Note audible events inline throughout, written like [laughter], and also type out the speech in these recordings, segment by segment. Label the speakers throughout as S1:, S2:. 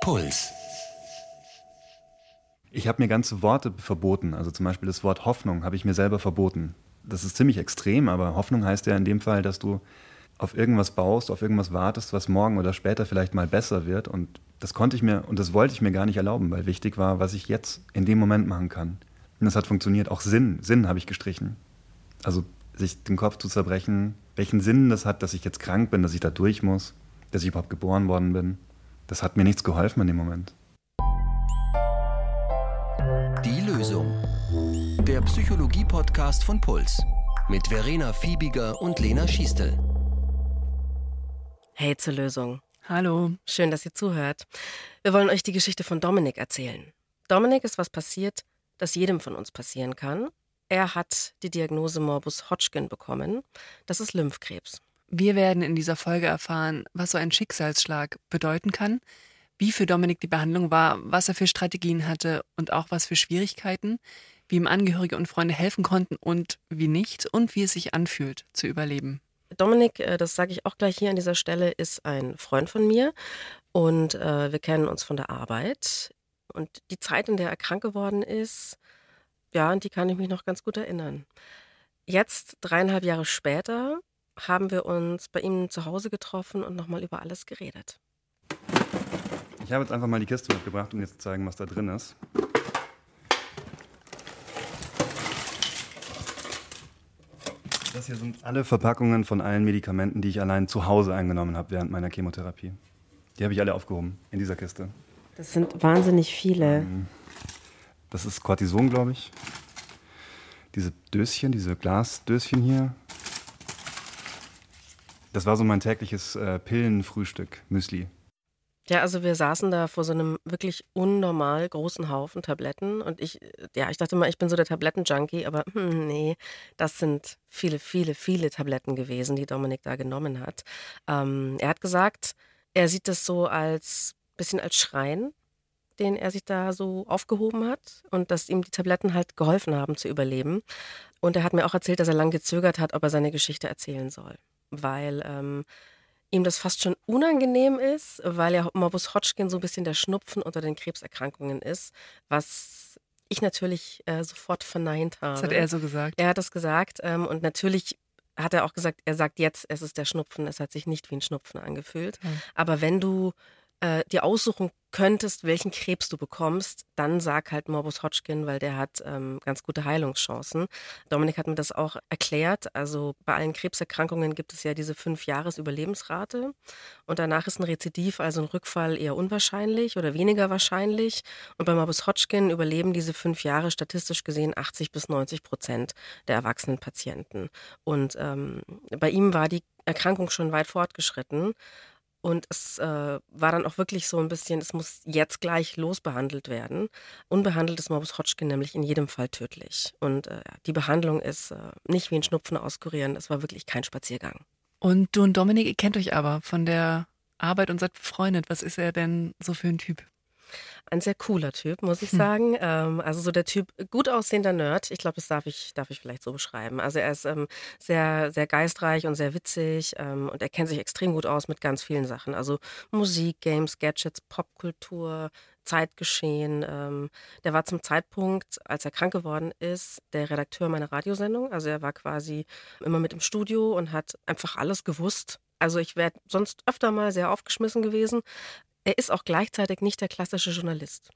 S1: Puls.
S2: Ich habe mir ganze Worte verboten. Also zum Beispiel das Wort Hoffnung habe ich mir selber verboten. Das ist ziemlich extrem, aber Hoffnung heißt ja in dem Fall, dass du auf irgendwas baust, auf irgendwas wartest, was morgen oder später vielleicht mal besser wird. Und das konnte ich mir und das wollte ich mir gar nicht erlauben, weil wichtig war, was ich jetzt in dem Moment machen kann. Und das hat funktioniert. Auch Sinn, Sinn habe ich gestrichen. Also sich den Kopf zu zerbrechen, welchen Sinn das hat, dass ich jetzt krank bin, dass ich da durch muss, dass ich überhaupt geboren worden bin. Das hat mir nichts geholfen in dem Moment.
S1: Die Lösung. Der Psychologie-Podcast von Puls. Mit Verena Fiebiger und Lena Schiestel.
S3: Hey zur Lösung.
S4: Hallo.
S3: Schön, dass ihr zuhört. Wir wollen euch die Geschichte von Dominik erzählen. Dominik ist was passiert, das jedem von uns passieren kann. Er hat die Diagnose Morbus Hodgkin bekommen. Das ist Lymphkrebs.
S4: Wir werden in dieser Folge erfahren, was so ein Schicksalsschlag bedeuten kann, wie für Dominik die Behandlung war, was er für Strategien hatte und auch was für Schwierigkeiten, wie ihm Angehörige und Freunde helfen konnten und wie nicht und wie es sich anfühlt zu überleben.
S3: Dominik, äh, das sage ich auch gleich hier an dieser Stelle, ist ein Freund von mir und äh, wir kennen uns von der Arbeit. Und die Zeit, in der er krank geworden ist, ja, an die kann ich mich noch ganz gut erinnern. Jetzt, dreieinhalb Jahre später, haben wir uns bei ihm zu Hause getroffen und nochmal über alles geredet.
S2: Ich habe jetzt einfach mal die Kiste mitgebracht, um dir zu zeigen, was da drin ist. Das hier sind alle Verpackungen von allen Medikamenten, die ich allein zu Hause eingenommen habe während meiner Chemotherapie. Die habe ich alle aufgehoben in dieser Kiste.
S3: Das sind wahnsinnig viele.
S2: Das ist Cortison, glaube ich. Diese Döschen, diese Glasdöschen hier. Das war so mein tägliches äh, Pillenfrühstück, Müsli.
S3: Ja, also wir saßen da vor so einem wirklich unnormal großen Haufen Tabletten und ich, ja, ich dachte mal, ich bin so der Tablettenjunkie, aber hm, [laughs] nee, das sind viele, viele, viele Tabletten gewesen, die Dominik da genommen hat. Ähm, er hat gesagt, er sieht das so als bisschen als Schrein, den er sich da so aufgehoben hat und dass ihm die Tabletten halt geholfen haben zu überleben. Und er hat mir auch erzählt, dass er lange gezögert hat, ob er seine Geschichte erzählen soll, weil ähm, ihm das fast schon unangenehm ist, weil ja Morbus Hodgkin so ein bisschen der Schnupfen unter den Krebserkrankungen ist, was ich natürlich äh, sofort verneint habe.
S4: Das hat er so gesagt.
S3: Er hat das gesagt ähm, und natürlich hat er auch gesagt, er sagt jetzt, es ist der Schnupfen, es hat sich nicht wie ein Schnupfen angefühlt.
S4: Mhm.
S3: Aber wenn du äh, dir aussuchen könntest, welchen Krebs du bekommst, dann sag halt Morbus Hodgkin, weil der hat ähm, ganz gute Heilungschancen. Dominik hat mir das auch erklärt. Also bei allen Krebserkrankungen gibt es ja diese fünf Jahres Überlebensrate und danach ist ein Rezidiv, also ein Rückfall eher unwahrscheinlich oder weniger wahrscheinlich. Und bei Morbus Hodgkin überleben diese fünf Jahre statistisch gesehen 80 bis 90 Prozent der erwachsenen Patienten. Und ähm, bei ihm war die Erkrankung schon weit fortgeschritten. Und es äh, war dann auch wirklich so ein bisschen, es muss jetzt gleich losbehandelt werden. Unbehandelt ist Morbus Hodgkin nämlich in jedem Fall tödlich. Und äh, die Behandlung ist äh, nicht wie ein Schnupfen auskurieren, es war wirklich kein Spaziergang.
S4: Und du und Dominik, ihr kennt euch aber von der Arbeit und seid befreundet. Was ist er denn so für ein Typ?
S3: Ein sehr cooler Typ, muss ich sagen. Ähm, also so der Typ gut aussehender Nerd. Ich glaube, das darf ich, darf ich vielleicht so beschreiben. Also er ist ähm, sehr, sehr geistreich und sehr witzig ähm, und er kennt sich extrem gut aus mit ganz vielen Sachen. Also Musik, Games, Gadgets, Popkultur, Zeitgeschehen. Ähm, der war zum Zeitpunkt, als er krank geworden ist, der Redakteur meiner Radiosendung. Also er war quasi immer mit im Studio und hat einfach alles gewusst. Also ich wäre sonst öfter mal sehr aufgeschmissen gewesen, er ist auch gleichzeitig nicht der klassische Journalist.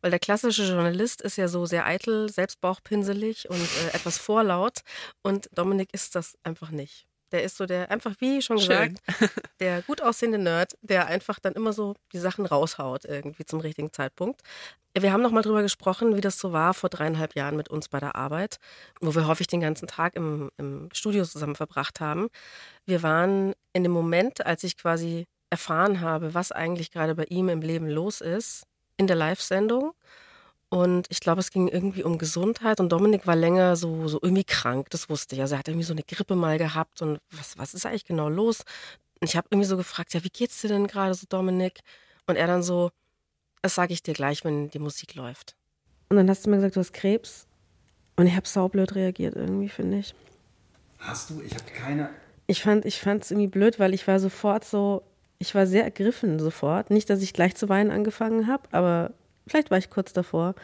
S3: Weil der klassische Journalist ist ja so sehr eitel, selbstbauchpinselig und äh, etwas vorlaut. Und Dominik ist das einfach nicht. Der ist so der, einfach wie schon gesagt, der gut aussehende Nerd, der einfach dann immer so die Sachen raushaut, irgendwie zum richtigen Zeitpunkt. Wir haben nochmal drüber gesprochen, wie das so war vor dreieinhalb Jahren mit uns bei der Arbeit, wo wir häufig den ganzen Tag im, im Studio zusammen verbracht haben. Wir waren in dem Moment, als ich quasi erfahren habe, was eigentlich gerade bei ihm im Leben los ist, in der Live-Sendung. Und ich glaube, es ging irgendwie um Gesundheit und Dominik war länger so, so irgendwie krank, das wusste ich. Also er hat irgendwie so eine Grippe mal gehabt und was, was ist eigentlich genau los? Und ich habe irgendwie so gefragt, ja, wie geht's dir denn gerade so, Dominik? Und er dann so, das sage ich dir gleich, wenn die Musik läuft. Und dann hast du mir gesagt, du hast Krebs. Und ich habe saublöd reagiert irgendwie, finde ich.
S2: Hast du? Ich habe keine.
S3: Ich fand es irgendwie blöd, weil ich war sofort so, ich war sehr ergriffen sofort. Nicht, dass ich gleich zu weinen angefangen habe, aber vielleicht war ich kurz davor.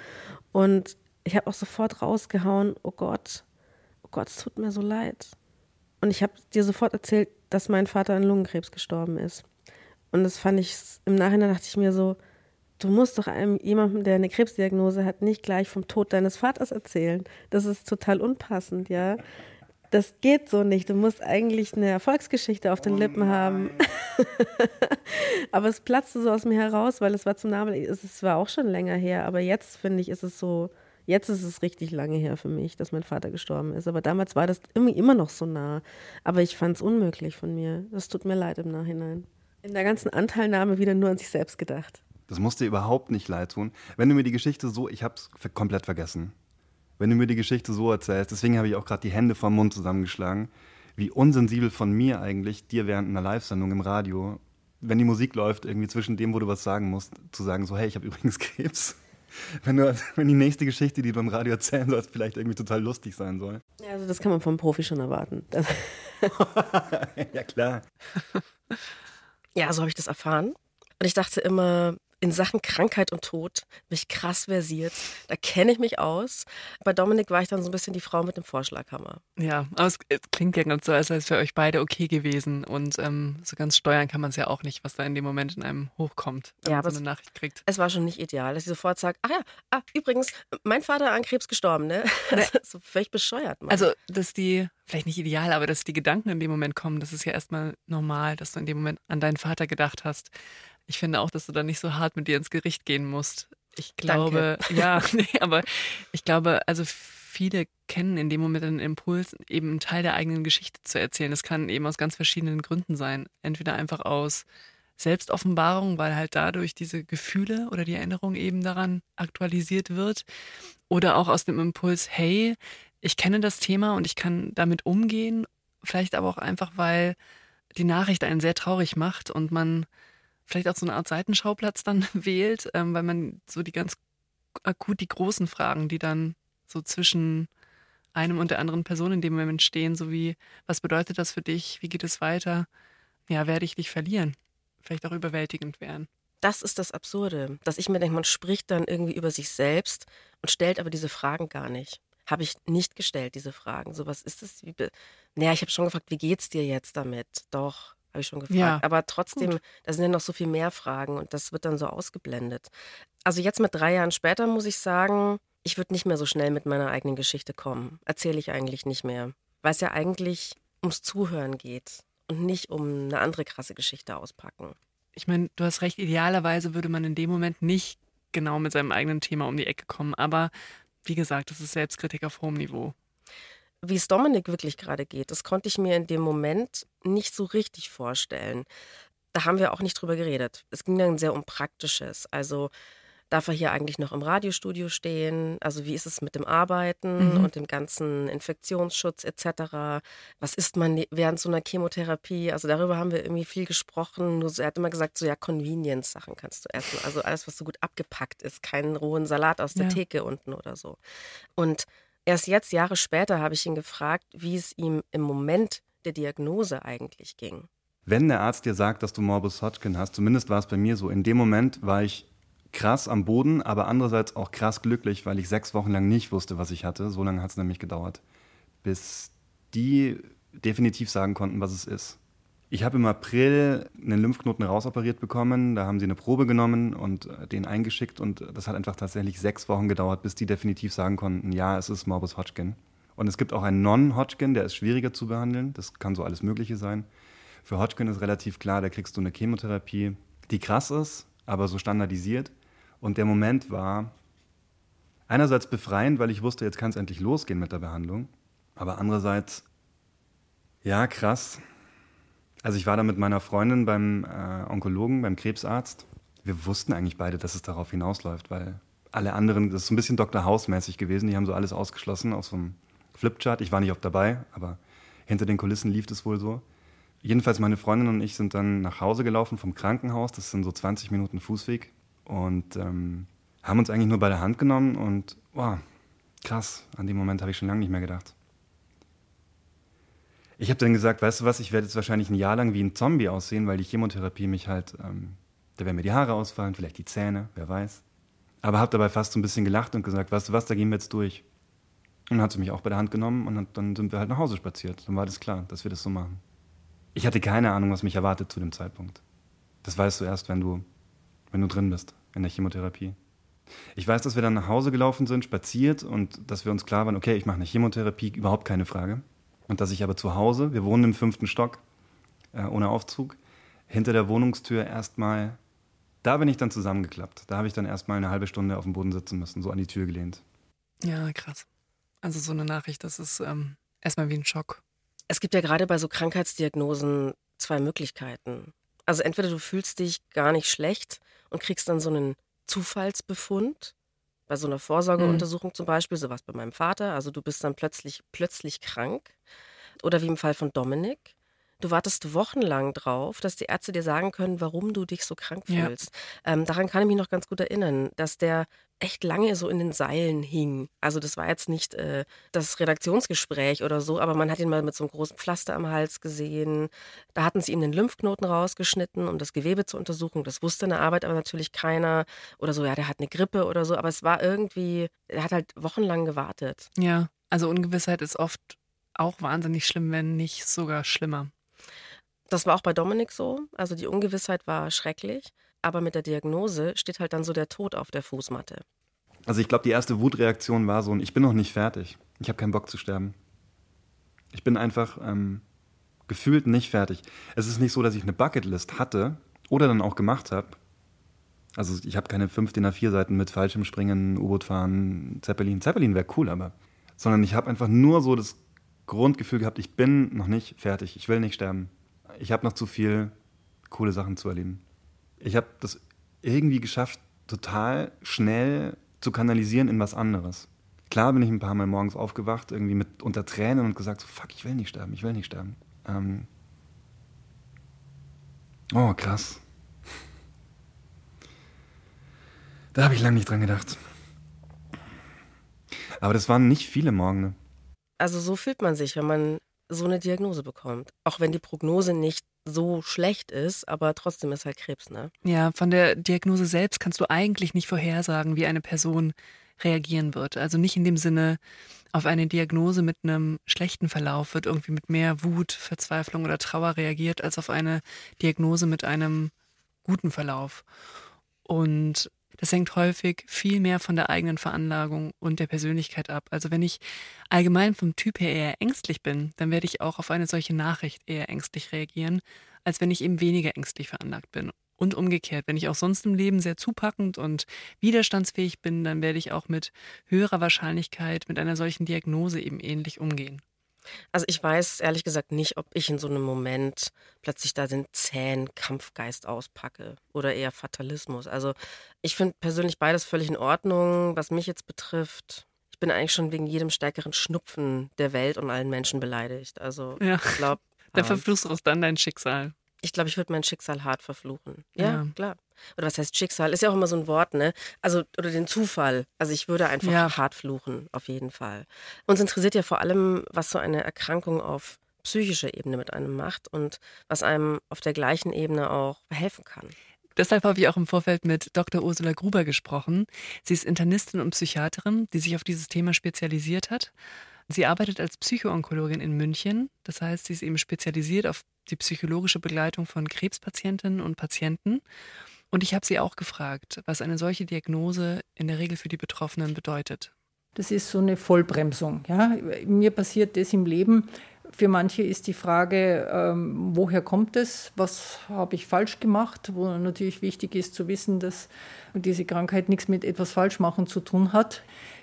S3: Und ich habe auch sofort rausgehauen, oh Gott, oh Gott, es tut mir so leid. Und ich habe dir sofort erzählt, dass mein Vater an Lungenkrebs gestorben ist. Und das fand ich, im Nachhinein dachte ich mir so, du musst doch einem jemandem, der eine Krebsdiagnose hat, nicht gleich vom Tod deines Vaters erzählen. Das ist total unpassend, ja. Das geht so nicht. Du musst eigentlich eine Erfolgsgeschichte auf den oh Lippen haben. [laughs] aber es platzte so aus mir heraus, weil es war zum Namen, es war auch schon länger her, aber jetzt finde ich, ist es so, jetzt ist es richtig lange her für mich, dass mein Vater gestorben ist. Aber damals war das immer noch so nah. Aber ich fand es unmöglich von mir. Das tut mir leid im Nachhinein. In der ganzen Anteilnahme wieder nur an sich selbst gedacht.
S2: Das musste überhaupt nicht leid tun. Wenn du mir die Geschichte so, ich habe es komplett vergessen. Wenn du mir die Geschichte so erzählst, deswegen habe ich auch gerade die Hände vom Mund zusammengeschlagen, wie unsensibel von mir eigentlich dir während einer Live-Sendung im Radio, wenn die Musik läuft, irgendwie zwischen dem, wo du was sagen musst, zu sagen so, hey, ich habe [laughs] übrigens Krebs. Wenn, du, wenn die nächste Geschichte, die du im Radio erzählen sollst, vielleicht irgendwie total lustig sein soll.
S3: Ja, also das kann man vom Profi schon erwarten. [laughs]
S2: ja, klar. [laughs]
S3: Ja, so habe ich das erfahren. Und ich dachte immer, in Sachen Krankheit und Tod mich krass versiert. Da kenne ich mich aus. Bei Dominik war ich dann so ein bisschen die Frau mit dem Vorschlaghammer.
S4: Ja, aber es, klingt ja ganz so, als wäre es für euch beide okay gewesen. Und ähm, so ganz steuern kann man es ja auch nicht, was da in dem Moment in einem hochkommt, wenn
S3: ja,
S4: man so eine Nachricht kriegt.
S3: Es war schon nicht ideal, dass sie sofort sagt, ach ja, ah, übrigens, mein Vater an Krebs gestorben, ne?
S4: Nee.
S3: so völlig bescheuert. Mann.
S4: Also, dass die, vielleicht nicht ideal, aber dass die Gedanken in dem Moment kommen, das ist ja erstmal normal, dass du in dem Moment an deinen Vater gedacht hast. Ich finde auch, dass du da nicht so hart mit dir ins Gericht gehen musst. Ich glaube,
S3: Danke. [laughs]
S4: ja, [laughs] nee, aber ich glaube, also viele kennen in dem Moment einen Impuls, eben einen Teil der eigenen Geschichte zu erzählen. Das kann eben aus ganz verschiedenen Gründen sein. Entweder einfach aus Selbstoffenbarung, weil halt dadurch diese Gefühle oder die Erinnerung eben daran aktualisiert wird. Oder auch aus dem Impuls, hey, ich kenne das Thema und ich kann damit umgehen. Vielleicht aber auch einfach, weil die Nachricht einen sehr traurig macht und man vielleicht auch so eine Art Seitenschauplatz dann [laughs] wählt, ähm, weil man so die ganz akut die großen Fragen, die dann so zwischen einem und der anderen Person in dem Moment stehen, so wie, was bedeutet das für dich, wie geht es weiter, ja, werde ich dich verlieren, vielleicht auch überwältigend werden.
S3: Das ist das Absurde, dass ich mir denke, man spricht dann irgendwie über sich selbst und stellt aber diese Fragen gar nicht. Habe ich nicht gestellt, diese Fragen. So, was ist be- naja, ich habe schon gefragt, wie geht's dir jetzt damit? Doch, habe ich schon gefragt.
S4: Ja,
S3: aber trotzdem,
S4: gut.
S3: da sind ja noch so viel mehr Fragen und das wird dann so ausgeblendet. Also jetzt mit drei Jahren später muss ich sagen, ich würde nicht mehr so schnell mit meiner eigenen Geschichte kommen. Erzähle ich eigentlich nicht mehr. Weil es ja eigentlich ums Zuhören geht und nicht um eine andere krasse Geschichte auspacken.
S4: Ich meine, du hast recht, idealerweise würde man in dem Moment nicht genau mit seinem eigenen Thema um die Ecke kommen, aber wie gesagt, das ist Selbstkritik auf hohem Niveau.
S3: Wie es Dominik wirklich gerade geht, das konnte ich mir in dem Moment nicht so richtig vorstellen. Da haben wir auch nicht drüber geredet. Es ging dann sehr um Praktisches. Also darf er hier eigentlich noch im Radiostudio stehen? Also wie ist es mit dem Arbeiten
S4: Mhm.
S3: und dem ganzen Infektionsschutz etc.? Was isst man ne- während so einer Chemotherapie? Also darüber haben wir irgendwie viel gesprochen. Nur so, er hat immer gesagt, so ja, Convenience-Sachen kannst du essen. Also alles, was so gut abgepackt ist. Keinen rohen Salat aus der
S4: Ja.
S3: Theke unten oder so. Und erst jetzt, Jahre später, habe ich ihn gefragt, wie es ihm im Moment der Diagnose eigentlich ging.
S2: Wenn der Arzt dir sagt, dass du Morbus Hodgkin hast, zumindest war es bei mir so, in dem Moment war ich krass am Boden, aber andererseits auch krass glücklich, weil ich sechs Wochen lang nicht wusste, was ich hatte. So lange hat es nämlich gedauert, bis die definitiv sagen konnten, was es ist. Ich habe im April einen Lymphknoten rausoperiert bekommen, da haben sie eine Probe genommen und äh, den eingeschickt und das hat einfach tatsächlich sechs Wochen gedauert, bis die definitiv sagen konnten, ja, es ist Morbus Hodgkin. Und es gibt auch einen Non-Hodgkin, der ist schwieriger zu behandeln, das kann so alles Mögliche sein. Für Hodgkin ist relativ klar, da kriegst du eine Chemotherapie, die krass ist, aber so standardisiert. Und der Moment war einerseits befreiend, weil ich wusste, jetzt kann es endlich losgehen mit der Behandlung. Aber andererseits, ja, krass. Also ich war da mit meiner Freundin beim äh, Onkologen, beim Krebsarzt. Wir wussten eigentlich beide, dass es darauf hinausläuft, weil alle anderen, das ist so ein bisschen Dr. House-mäßig gewesen, die haben so alles ausgeschlossen auf so einem Flipchart. Ich war nicht oft dabei, aber hinter den Kulissen lief es wohl so. Jedenfalls meine Freundin und ich sind dann nach Hause gelaufen vom Krankenhaus. Das sind so 20 Minuten Fußweg. Und ähm, haben uns eigentlich nur bei der Hand genommen und wow, krass, an dem Moment habe ich schon lange nicht mehr gedacht. Ich habe dann gesagt, weißt du was, ich werde jetzt wahrscheinlich ein Jahr lang wie ein Zombie aussehen, weil die Chemotherapie mich halt, ähm, da werden mir die Haare ausfallen, vielleicht die Zähne, wer weiß. Aber habe dabei fast so ein bisschen gelacht und gesagt, weißt du was, da gehen wir jetzt durch. Und dann hat sie mich auch bei der Hand genommen und dann sind wir halt nach Hause spaziert. Dann war das klar, dass wir das so machen. Ich hatte keine Ahnung, was mich erwartet zu dem Zeitpunkt. Das weißt du erst, wenn du, wenn du drin bist in der Chemotherapie. Ich weiß, dass wir dann nach Hause gelaufen sind, spaziert und dass wir uns klar waren, okay, ich mache eine Chemotherapie, überhaupt keine Frage. Und dass ich aber zu Hause, wir wohnen im fünften Stock, äh, ohne Aufzug, hinter der Wohnungstür erstmal, da bin ich dann zusammengeklappt. Da habe ich dann erstmal eine halbe Stunde auf dem Boden sitzen müssen, so an die Tür gelehnt.
S4: Ja, krass. Also so eine Nachricht, das ist ähm, erstmal wie ein Schock.
S3: Es gibt ja gerade bei so Krankheitsdiagnosen zwei Möglichkeiten. Also entweder du fühlst dich gar nicht schlecht und kriegst dann so einen Zufallsbefund, bei so einer Vorsorgeuntersuchung mhm. zum Beispiel, sowas bei meinem Vater, also du bist dann plötzlich, plötzlich krank. Oder wie im Fall von Dominik, Du wartest wochenlang drauf, dass die Ärzte dir sagen können, warum du dich so krank fühlst. Ja. Ähm, daran kann ich mich noch ganz gut erinnern, dass der echt lange so in den Seilen hing. Also das war jetzt nicht äh, das Redaktionsgespräch oder so, aber man hat ihn mal mit so einem großen Pflaster am Hals gesehen. Da hatten sie ihm den Lymphknoten rausgeschnitten, um das Gewebe zu untersuchen. Das wusste in der Arbeit aber natürlich keiner. Oder so, ja, der hat eine Grippe oder so. Aber es war irgendwie, er hat halt wochenlang gewartet.
S4: Ja, also Ungewissheit ist oft auch wahnsinnig schlimm, wenn nicht sogar schlimmer.
S3: Das war auch bei Dominik so. Also die Ungewissheit war schrecklich. Aber mit der Diagnose steht halt dann so der Tod auf der Fußmatte.
S2: Also ich glaube, die erste Wutreaktion war so, ich bin noch nicht fertig. Ich habe keinen Bock zu sterben. Ich bin einfach ähm, gefühlt nicht fertig. Es ist nicht so, dass ich eine Bucketlist hatte oder dann auch gemacht habe. Also ich habe keine fünf DIN A4 Seiten mit Fallschirmspringen, U-Boot fahren, Zeppelin. Zeppelin wäre cool, aber. Sondern ich habe einfach nur so das Grundgefühl gehabt, ich bin noch nicht fertig. Ich will nicht sterben ich habe noch zu viel coole Sachen zu erleben. Ich habe das irgendwie geschafft, total schnell zu kanalisieren in was anderes. Klar bin ich ein paar Mal morgens aufgewacht, irgendwie mit unter Tränen und gesagt, so, fuck, ich will nicht sterben, ich will nicht sterben. Ähm oh, krass. Da habe ich lange nicht dran gedacht. Aber das waren nicht viele Morgen.
S3: Also so fühlt man sich, wenn man so eine Diagnose bekommt. Auch wenn die Prognose nicht so schlecht ist, aber trotzdem ist halt Krebs, ne?
S4: Ja, von der Diagnose selbst kannst du eigentlich nicht vorhersagen, wie eine Person reagieren wird. Also nicht in dem Sinne, auf eine Diagnose mit einem schlechten Verlauf wird irgendwie mit mehr Wut, Verzweiflung oder Trauer reagiert, als auf eine Diagnose mit einem guten Verlauf. Und das hängt häufig viel mehr von der eigenen Veranlagung und der Persönlichkeit ab. Also wenn ich allgemein vom Typ her eher ängstlich bin, dann werde ich auch auf eine solche Nachricht eher ängstlich reagieren, als wenn ich eben weniger ängstlich veranlagt bin. Und umgekehrt, wenn ich auch sonst im Leben sehr zupackend und widerstandsfähig bin, dann werde ich auch mit höherer Wahrscheinlichkeit mit einer solchen Diagnose eben ähnlich umgehen.
S3: Also ich weiß ehrlich gesagt nicht, ob ich in so einem Moment plötzlich da den zähen Kampfgeist auspacke oder eher Fatalismus. Also ich finde persönlich beides völlig in Ordnung. Was mich jetzt betrifft, ich bin eigentlich schon wegen jedem stärkeren Schnupfen der Welt und allen Menschen beleidigt. Also ja. ich glaube. [laughs]
S4: Da ähm, verfluchst du auch dann dein Schicksal.
S3: Ich glaube, ich würde mein Schicksal hart verfluchen. Ja, ja, klar. Oder was heißt Schicksal? Ist ja auch immer so ein Wort, ne? Also, oder den Zufall. Also ich würde einfach ja. hart fluchen, auf jeden Fall. Uns interessiert ja vor allem, was so eine Erkrankung auf psychischer Ebene mit einem macht und was einem auf der gleichen Ebene auch helfen kann.
S4: Deshalb habe ich auch im Vorfeld mit Dr. Ursula Gruber gesprochen. Sie ist Internistin und Psychiaterin, die sich auf dieses Thema spezialisiert hat. Sie arbeitet als Psychoonkologin in München. Das heißt, sie ist eben spezialisiert auf die psychologische Begleitung von Krebspatientinnen und Patienten. Und ich habe sie auch gefragt, was eine solche Diagnose in der Regel für die Betroffenen bedeutet.
S5: Das ist so eine Vollbremsung. Ja? Mir passiert das im Leben. Für manche ist die Frage, ähm, woher kommt es, was habe ich falsch gemacht, wo natürlich wichtig ist zu wissen, dass diese Krankheit nichts mit etwas Falschmachen zu tun hat.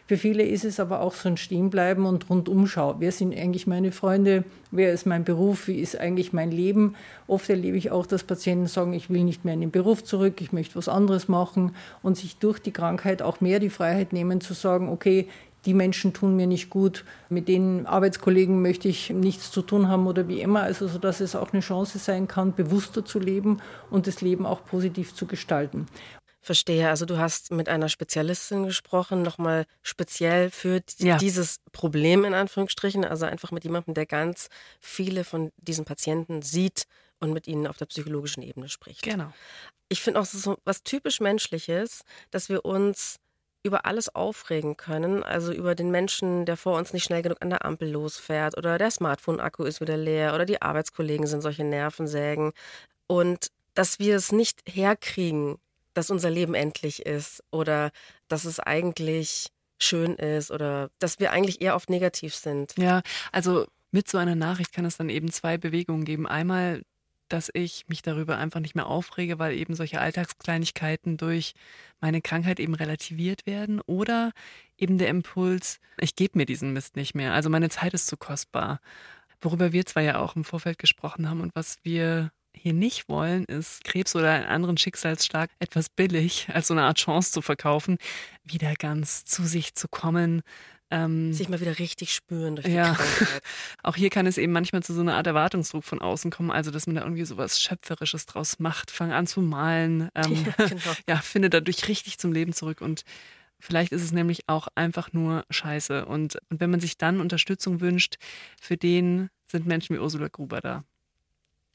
S5: Für viele ist es aber auch so ein Stehenbleiben und Rundumschau. Wer sind eigentlich meine Freunde? Wer ist mein Beruf? Wie ist eigentlich mein Leben? Oft erlebe ich auch, dass Patienten sagen, ich will nicht mehr in den Beruf zurück, ich möchte was anderes machen und sich durch die Krankheit auch mehr die Freiheit nehmen zu sagen, okay, die Menschen tun mir nicht gut, mit den Arbeitskollegen möchte ich nichts zu tun haben oder wie immer. Also so, dass es auch eine Chance sein kann, bewusster zu leben und das Leben auch positiv zu gestalten.
S3: Verstehe. Also du hast mit einer Spezialistin gesprochen, nochmal speziell für
S4: Ja.
S3: dieses Problem in Anführungsstrichen. Also einfach mit jemandem, der ganz viele von diesen Patienten sieht und mit ihnen auf der psychologischen Ebene spricht.
S4: Genau.
S3: Ich finde auch, so was typisch Menschliches, dass wir uns über alles aufregen können. Also über den Menschen, der vor uns nicht schnell genug an der Ampel losfährt oder der Smartphone-Akku ist wieder leer oder die Arbeitskollegen sind solche Nervensägen. Und dass wir es nicht herkriegen, dass unser Leben endlich ist oder dass es eigentlich schön ist oder dass wir eigentlich eher oft negativ sind.
S4: Ja, also mit so einer Nachricht kann es dann eben zwei Bewegungen geben. Einmal, dass ich mich darüber einfach nicht mehr aufrege, weil eben solche Alltagskleinigkeiten durch meine Krankheit eben relativiert werden. Oder eben der Impuls, ich gebe mir diesen Mist nicht mehr. Also meine Zeit ist zu kostbar. Worüber wir zwar ja auch im Vorfeld gesprochen haben und was wir hier nicht wollen, ist Krebs oder einen anderen Schicksalsschlag etwas billig als so eine Art Chance zu verkaufen, wieder ganz zu sich zu kommen. Ähm,
S3: Sich mal wieder richtig spüren durch die
S4: Ja.
S3: Krankheit. [laughs]
S4: auch hier kann es eben manchmal zu so einer Art Erwartungsdruck von außen kommen, also dass man da irgendwie so was Schöpferisches draus macht, fang an zu malen, ähm,
S3: Ja, [laughs] genau.
S4: ja, finde dadurch richtig zum Leben zurück und vielleicht ist es nämlich auch einfach nur Scheiße und, und wenn man sich dann Unterstützung wünscht, für den sind Menschen wie Ursula Gruber da.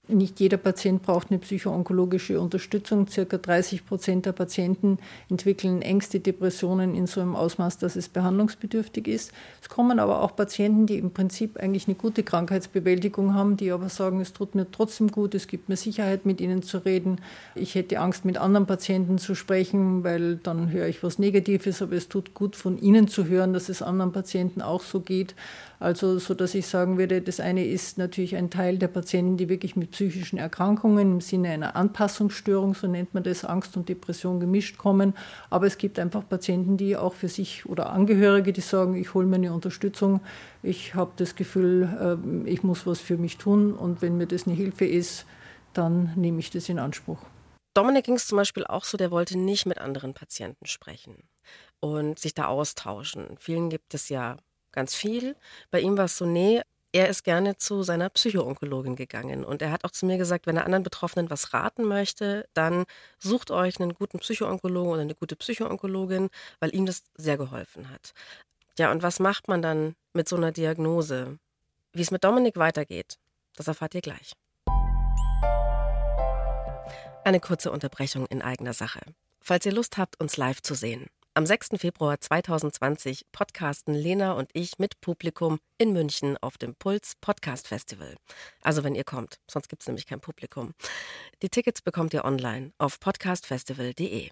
S5: Nicht jeder Patient braucht eine psychoonkologische Unterstützung. Circa 30 Prozent der Patienten entwickeln Ängste, Depressionen in so einem Ausmaß, dass es behandlungsbedürftig ist. Es kommen aber auch Patienten, die im Prinzip eigentlich eine gute Krankheitsbewältigung haben, die aber sagen, es tut mir trotzdem gut, es gibt mir Sicherheit, mit ihnen zu reden. Ich hätte Angst, mit anderen Patienten zu sprechen, weil dann höre ich was Negatives, aber es tut gut, von ihnen zu hören, dass es anderen Patienten auch so geht. Also, so dass ich sagen würde, das eine ist natürlich ein Teil der Patienten, die wirklich mit psychischen Erkrankungen im Sinne einer Anpassungsstörung, so nennt man das, Angst und Depression gemischt kommen. Aber es gibt einfach Patienten, die auch für sich oder Angehörige, die sagen, ich hole mir eine Unterstützung, ich habe das Gefühl, ähm, ich muss was für mich tun und wenn mir das eine Hilfe ist, dann nehme ich das in Anspruch.
S3: Dominik ging es zum Beispiel auch so, der wollte nicht mit anderen Patienten sprechen und sich da austauschen. Vielen gibt es ja ganz viel. Bei ihm war es so, nee, er ist gerne zu seiner Psychoonkologin gegangen. Und er hat auch zu mir gesagt, wenn er anderen Betroffenen was raten möchte, dann sucht euch einen guten Psychoonkologen oder eine gute Psychoonkologin, weil ihm das sehr geholfen hat. Ja, und was macht man dann mit so einer Diagnose? Wie es mit Dominik weitergeht, das erfahrt ihr gleich. Eine kurze Unterbrechung in eigener Sache. Falls ihr Lust habt, uns live zu sehen. Am 6. Februar 2020 podcasten Lena und ich mit Publikum in München auf dem Puls Podcast Festival. Also wenn ihr kommt, sonst gibt es nämlich kein Publikum. Die Tickets bekommt ihr online auf podcastfestival.de.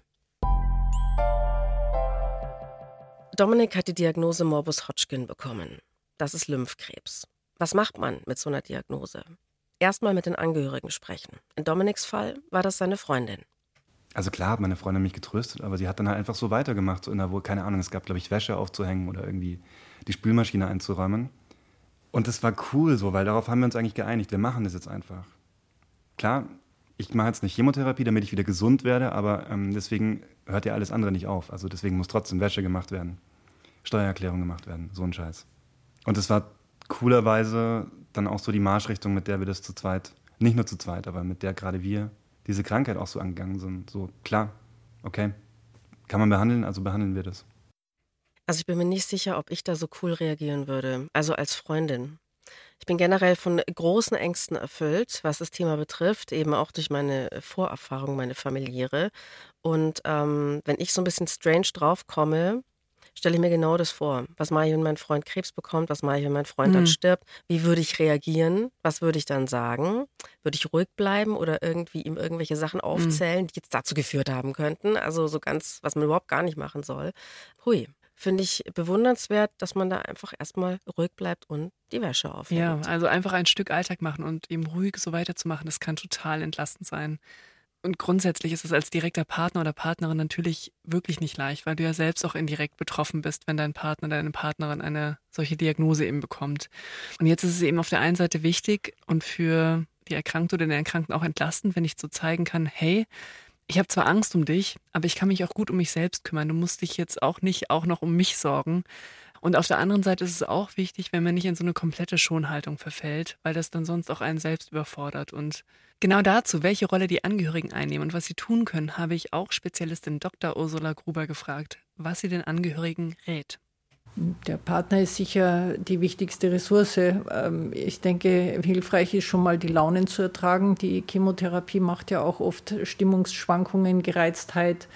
S3: Dominik hat die Diagnose Morbus Hodgkin bekommen. Das ist Lymphkrebs. Was macht man mit so einer Diagnose? Erstmal mit den Angehörigen sprechen. In Dominiks Fall war das seine Freundin.
S2: Also klar hat meine Freundin mich getröstet, aber sie hat dann halt einfach so weitergemacht, so in der Wohl, keine Ahnung, es gab, glaube ich, Wäsche aufzuhängen oder irgendwie die Spülmaschine einzuräumen. Und das war cool so, weil darauf haben wir uns eigentlich geeinigt, wir machen das jetzt einfach. Klar, ich mache jetzt nicht Chemotherapie, damit ich wieder gesund werde, aber ähm, deswegen hört ja alles andere nicht auf. Also deswegen muss trotzdem Wäsche gemacht werden, Steuererklärung gemacht werden, so ein Scheiß. Und es war coolerweise dann auch so die Marschrichtung, mit der wir das zu zweit, nicht nur zu zweit, aber mit der gerade wir diese Krankheit auch so angegangen sind. So, klar, okay, kann man behandeln, also behandeln wir das.
S3: Also ich bin mir nicht sicher, ob ich da so cool reagieren würde. Also als Freundin. Ich bin generell von großen Ängsten erfüllt, was das Thema betrifft, eben auch durch meine Vorerfahrung, meine familiäre. Und ähm, wenn ich so ein bisschen strange draufkomme, stelle ich mir genau das vor. Was mache ich, wenn mein Freund Krebs bekommt? Was mache ich, wenn mein Freund dann
S4: Mhm.
S3: stirbt? Wie würde ich reagieren? Was würde ich dann sagen? Würde ich ruhig bleiben oder irgendwie ihm irgendwelche Sachen aufzählen, die jetzt dazu geführt haben könnten? Also so ganz, was man überhaupt gar nicht machen soll. Hui. Finde ich bewundernswert, dass man da einfach erstmal ruhig bleibt und die Wäsche aufhängt.
S4: Ja, also einfach ein Stück Alltag machen und eben ruhig so weiterzumachen, das kann total entlastend sein. Und grundsätzlich ist es als direkter Partner oder Partnerin natürlich wirklich nicht leicht, weil du ja selbst auch indirekt betroffen bist, wenn dein Partner, deine Partnerin eine solche Diagnose eben bekommt. Und jetzt ist es eben auf der einen Seite wichtig und für die Erkrankte oder den Erkrankten auch entlastend, wenn ich so zeigen kann, hey, ich habe zwar Angst um dich, aber ich kann mich auch gut um mich selbst kümmern. Du musst dich jetzt auch nicht auch noch um mich sorgen. Und auf der anderen Seite ist es auch wichtig, wenn man nicht in so eine komplette Schonhaltung verfällt, weil das dann sonst auch einen selbst überfordert. Und genau dazu, welche Rolle die Angehörigen einnehmen und was sie tun können, habe ich auch Spezialistin Dr. Ursula Gruber gefragt, was sie den Angehörigen rät.
S5: Der Partner ist sicher die wichtigste Ressource. Ähm, ich denke, hilfreich ist schon mal die Launen zu ertragen. Die Chemotherapie macht ja auch oft Stimmungsschwankungen, Gereiztheit.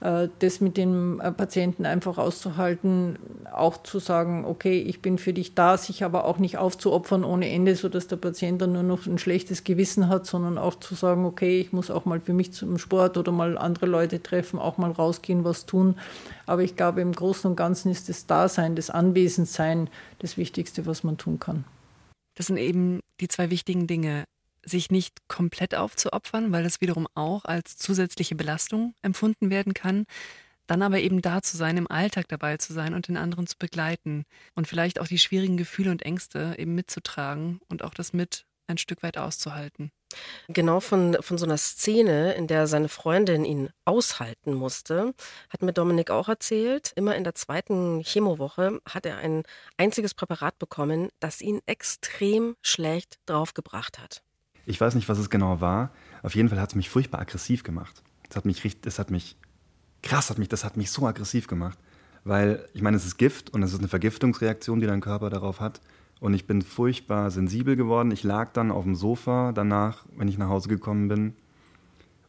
S5: Äh, das mit dem äh, Patienten einfach auszuhalten, auch zu sagen, okay, ich bin für dich da, sich aber auch nicht aufzuopfern ohne Ende, sodass der Patient dann nur noch ein schlechtes Gewissen hat, sondern auch zu sagen, okay, ich muss auch mal für mich zum Sport oder mal andere Leute treffen, auch mal rausgehen, was tun. Aber ich glaube, im Großen und Ganzen ist das Dasein, das Anwesendsein das Wichtigste, was man tun kann.
S4: Das sind eben die zwei wichtigen Dinge sich nicht komplett aufzuopfern, weil das wiederum auch als zusätzliche Belastung empfunden werden kann. Dann aber eben da zu sein, im Alltag dabei zu sein und den anderen zu begleiten und vielleicht auch die schwierigen Gefühle und Ängste eben mitzutragen und auch das mit ein Stück weit auszuhalten.
S3: Genau von, von so einer Szene, in der seine Freundin ihn aushalten musste, hat mir Dominik auch erzählt. Immer in der zweiten Chemowoche hat er ein einziges Präparat bekommen, das ihn extrem schlecht draufgebracht hat.
S2: Ich weiß nicht, was es genau war. Auf jeden Fall hat es mich furchtbar aggressiv gemacht. Das hat mich richtig, das hat mich krass, hat mich, das hat mich so aggressiv gemacht. Weil, ich meine, es ist Gift und es ist eine Vergiftungsreaktion, die dein Körper darauf hat. Und ich bin furchtbar sensibel geworden. Ich lag dann auf dem Sofa danach, wenn ich nach Hause gekommen bin.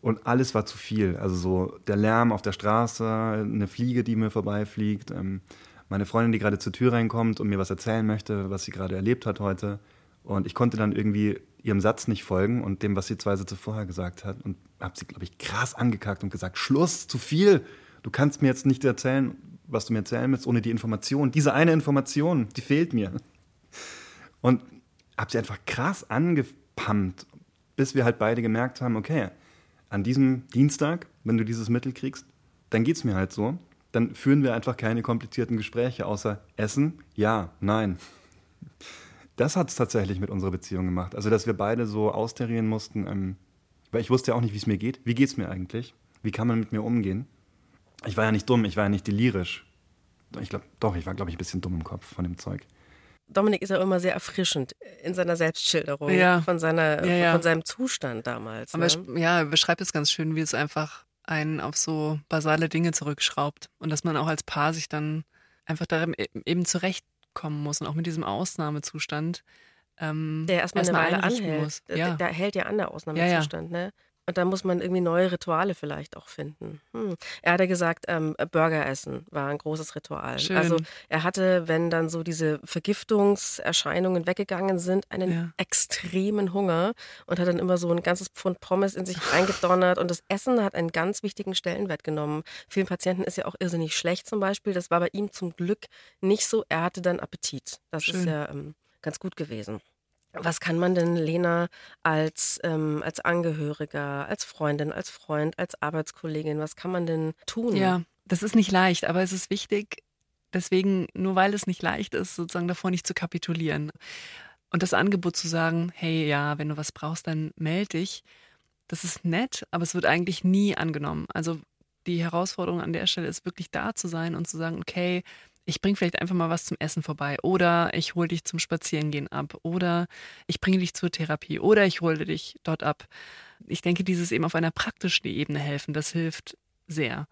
S2: Und alles war zu viel. Also so der Lärm auf der Straße, eine Fliege, die mir vorbeifliegt, ähm, meine Freundin, die gerade zur Tür reinkommt und mir was erzählen möchte, was sie gerade erlebt hat heute. Und ich konnte dann irgendwie ihrem Satz nicht folgen und dem, was sie zwei Sätze vorher gesagt hat. Und habe sie, glaube ich, krass angekackt und gesagt, Schluss, zu viel. Du kannst mir jetzt nicht erzählen, was du mir erzählen willst, ohne die Information. Diese eine Information, die fehlt mir. Und habe sie einfach krass angepammt, bis wir halt beide gemerkt haben, okay, an diesem Dienstag, wenn du dieses Mittel kriegst, dann geht es mir halt so. Dann führen wir einfach keine komplizierten Gespräche, außer Essen, ja, nein das hat es tatsächlich mit unserer Beziehung gemacht. Also, dass wir beide so austarieren mussten, ähm, weil ich wusste ja auch nicht, wie es mir geht. Wie geht es mir eigentlich? Wie kann man mit mir umgehen? Ich war ja nicht dumm, ich war ja nicht delirisch. Ich glaube, doch, ich war, glaube ich, ein bisschen dumm im Kopf von dem Zeug.
S3: Dominik ist ja immer sehr erfrischend in seiner Selbstschilderung
S4: ja.
S3: von, seiner, ja, ja. von seinem Zustand damals.
S4: Aber ne? ja, er beschreibt es ganz schön, wie es einfach einen auf so basale Dinge zurückschraubt und dass man auch als Paar sich dann einfach darin e-, eben zurecht kommen muss und auch mit diesem Ausnahmezustand.
S3: Ähm, der erstmal erst eine Weile anhält. Muss. Ja. Der, hält ja an, der Ausnahmezustand. Ja, ja. Ne? Und da muss man irgendwie neue Rituale vielleicht auch finden. Hm. Er hatte gesagt, ähm, Burger essen war ein großes Ritual.
S4: Schön.
S3: Also er hatte, wenn dann so diese Vergiftungserscheinungen weggegangen sind, einen ja. extremen Hunger und hat dann immer so ein ganzes Pfund Pommes in sich [laughs] reingedonnert. Und das Essen hat einen ganz wichtigen Stellenwert genommen. Vielen Patienten ist ja auch irrsinnig schlecht zum Beispiel. Das war bei ihm zum Glück nicht so. Er hatte dann Appetit. Das Schön. ist ja ähm, ganz gut gewesen. Was kann man denn, Lena, als, ähm, als Angehöriger, als Freundin, als Freund, als Arbeitskollegin, was kann man denn tun?
S4: Ja, das ist nicht leicht, aber es ist wichtig, deswegen, nur weil es nicht leicht ist, sozusagen davor nicht zu kapitulieren. Und das Angebot zu sagen, hey, ja, wenn du was brauchst, dann melde dich, das ist nett, aber es wird eigentlich nie angenommen. Also die Herausforderung an der Stelle ist wirklich da zu sein und zu sagen, okay, ich bringe vielleicht einfach mal was zum Essen vorbei oder ich hole dich zum Spazierengehen ab oder ich bringe dich zur Therapie oder ich hole dich dort ab. Ich denke, dieses eben auf einer praktischen Ebene helfen, das hilft sehr.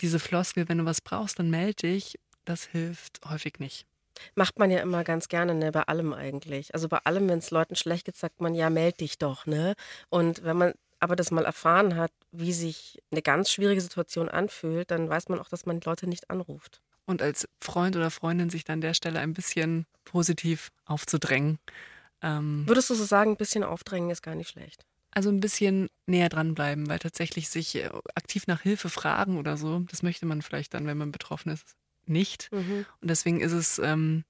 S4: Diese Floskel, wenn du was brauchst, dann melde dich, das hilft häufig nicht.
S3: Macht man ja immer ganz gerne, ne, bei allem eigentlich. Also bei allem, wenn es Leuten schlecht geht, sagt man, ja, melde dich doch, ne? Und wenn man aber das mal erfahren hat, wie sich eine ganz schwierige Situation anfühlt, dann weiß man auch, dass man die Leute nicht anruft
S4: und als Freund oder Freundin sich dann an der Stelle ein bisschen positiv aufzudrängen.
S3: Ähm, Würdest du so sagen, ein bisschen aufdrängen ist gar nicht schlecht?
S4: Also ein bisschen näher dranbleiben, weil tatsächlich sich äh, aktiv nach Hilfe fragen oder so, das möchte man vielleicht dann, wenn man betroffen ist, nicht. Mhm. Und deswegen ist es ähm,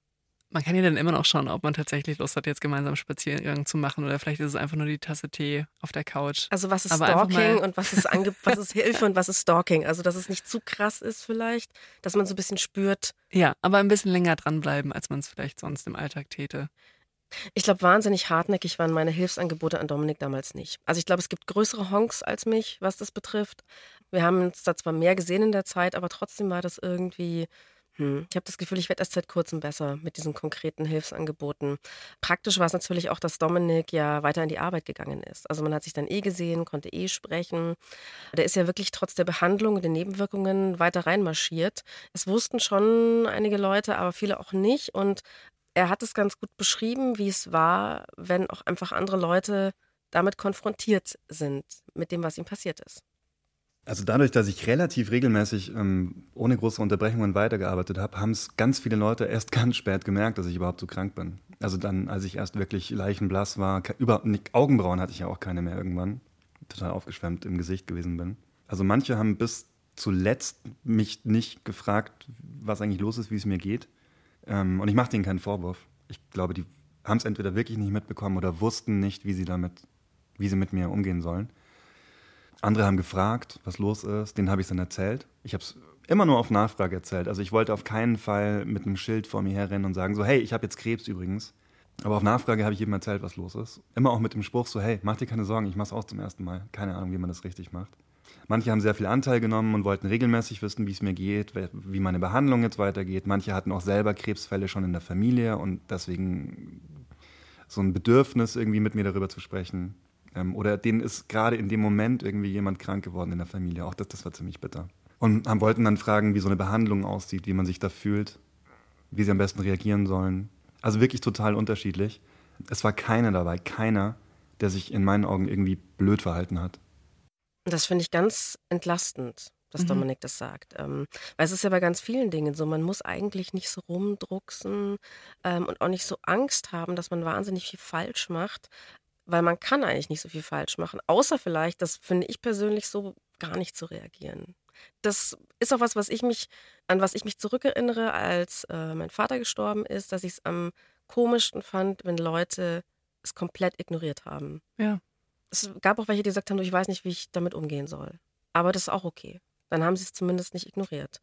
S4: man kann ja dann immer noch schauen, ob man tatsächlich Lust hat, jetzt gemeinsam Spaziergang zu machen oder vielleicht ist es einfach nur die Tasse Tee auf der Couch.
S3: Also was ist Aber Stalking und was ist, Ange was ist [laughs] Hilfe und was ist Stalking? Also dass es nicht zu krass ist vielleicht, dass man so ein bisschen spürt.
S4: Ja, aber ein bisschen länger dranbleiben, als man es vielleicht sonst im Alltag täte.
S3: Ich glaube, wahnsinnig hartnäckig waren meine Hilfsangebote an Dominik damals nicht. Also ich glaube, es gibt größere Honks als mich, was das betrifft. Wir haben uns da zwar mehr gesehen in der Zeit, aber trotzdem war das irgendwie Hm. Ich habe das Gefühl, ich werde erst seit kurzem besser mit diesen konkreten Hilfsangeboten. Praktisch war es natürlich auch, dass Dominik ja weiter in die Arbeit gegangen ist. Also man hat sich dann eh gesehen, konnte eh sprechen. Der ist ja wirklich trotz der Behandlung und den Nebenwirkungen weiter reinmarschiert. Es wussten schon einige Leute, aber viele auch nicht. Und er hat es ganz gut beschrieben, wie es war, wenn auch einfach andere Leute damit konfrontiert sind, mit dem, was ihm passiert ist.
S2: Also dadurch, dass ich relativ regelmäßig ähm, ohne große Unterbrechungen weitergearbeitet habe, haben es ganz viele Leute erst [laughs] ganz spät gemerkt, dass ich überhaupt so krank bin. Also dann, als ich erst wirklich leichenblass war, überhaupt nicht, Augenbrauen hatte ich ja auch keine mehr irgendwann, total aufgeschwemmt im Gesicht gewesen bin. Also manche haben bis zuletzt mich nicht gefragt, was eigentlich los ist, wie es mir geht. Ähm, und ich mache denen keinen Vorwurf. Ich glaube, die haben es entweder wirklich nicht mitbekommen oder wussten nicht, wie sie damit, wie sie mit mir umgehen sollen. Andere haben gefragt, was los ist. Denen habe ich dann erzählt. Ich habe es immer nur auf Nachfrage erzählt. Also ich wollte auf keinen Fall mit einem Schild vor mir herrennen und sagen so, hey, ich habe jetzt Krebs übrigens. Aber auf Nachfrage habe ich jedem erzählt, was los ist. Immer auch mit dem Spruch so, hey, mach dir keine Sorgen, ich mache es auch zum ersten Mal. Keine Ahnung, wie man das richtig macht. Manche haben sehr viel Anteil genommen und wollten regelmäßig wissen, wie es mir geht, wie meine Behandlung jetzt weitergeht. Manche hatten auch selber Krebsfälle schon in der Familie und deswegen so ein Bedürfnis, irgendwie mit mir darüber zu sprechen. Ähm, oder denen ist gerade in dem Moment irgendwie jemand krank geworden in der Familie. Auch das, das war ziemlich bitter. Und haben, wollten dann fragen, wie so eine Behandlung aussieht, wie man sich da fühlt, wie sie am besten reagieren sollen. Also wirklich total unterschiedlich. Es war keiner dabei, keiner, der sich in meinen Augen irgendwie blöd verhalten hat.
S3: Das finde ich ganz entlastend, dass mhm. Dominik das sagt. Ähm, weil es ist ja bei ganz vielen Dingen so, man muss eigentlich nicht so rumdrucksen ähm, und auch nicht so Angst haben, dass man wahnsinnig viel falsch macht weil man kann eigentlich nicht so viel falsch machen, außer vielleicht, das finde ich persönlich so, gar nicht zu reagieren. Das ist auch was, was ich mich, an was ich mich zurückerinnere, als äh, mein Vater gestorben ist, dass ich es am komischsten fand, wenn Leute es komplett ignoriert haben.
S4: Ja.
S3: Es gab auch welche, die gesagt haben, ich weiß nicht, wie ich damit umgehen soll. Aber das ist auch okay. Dann haben sie es zumindest nicht ignoriert.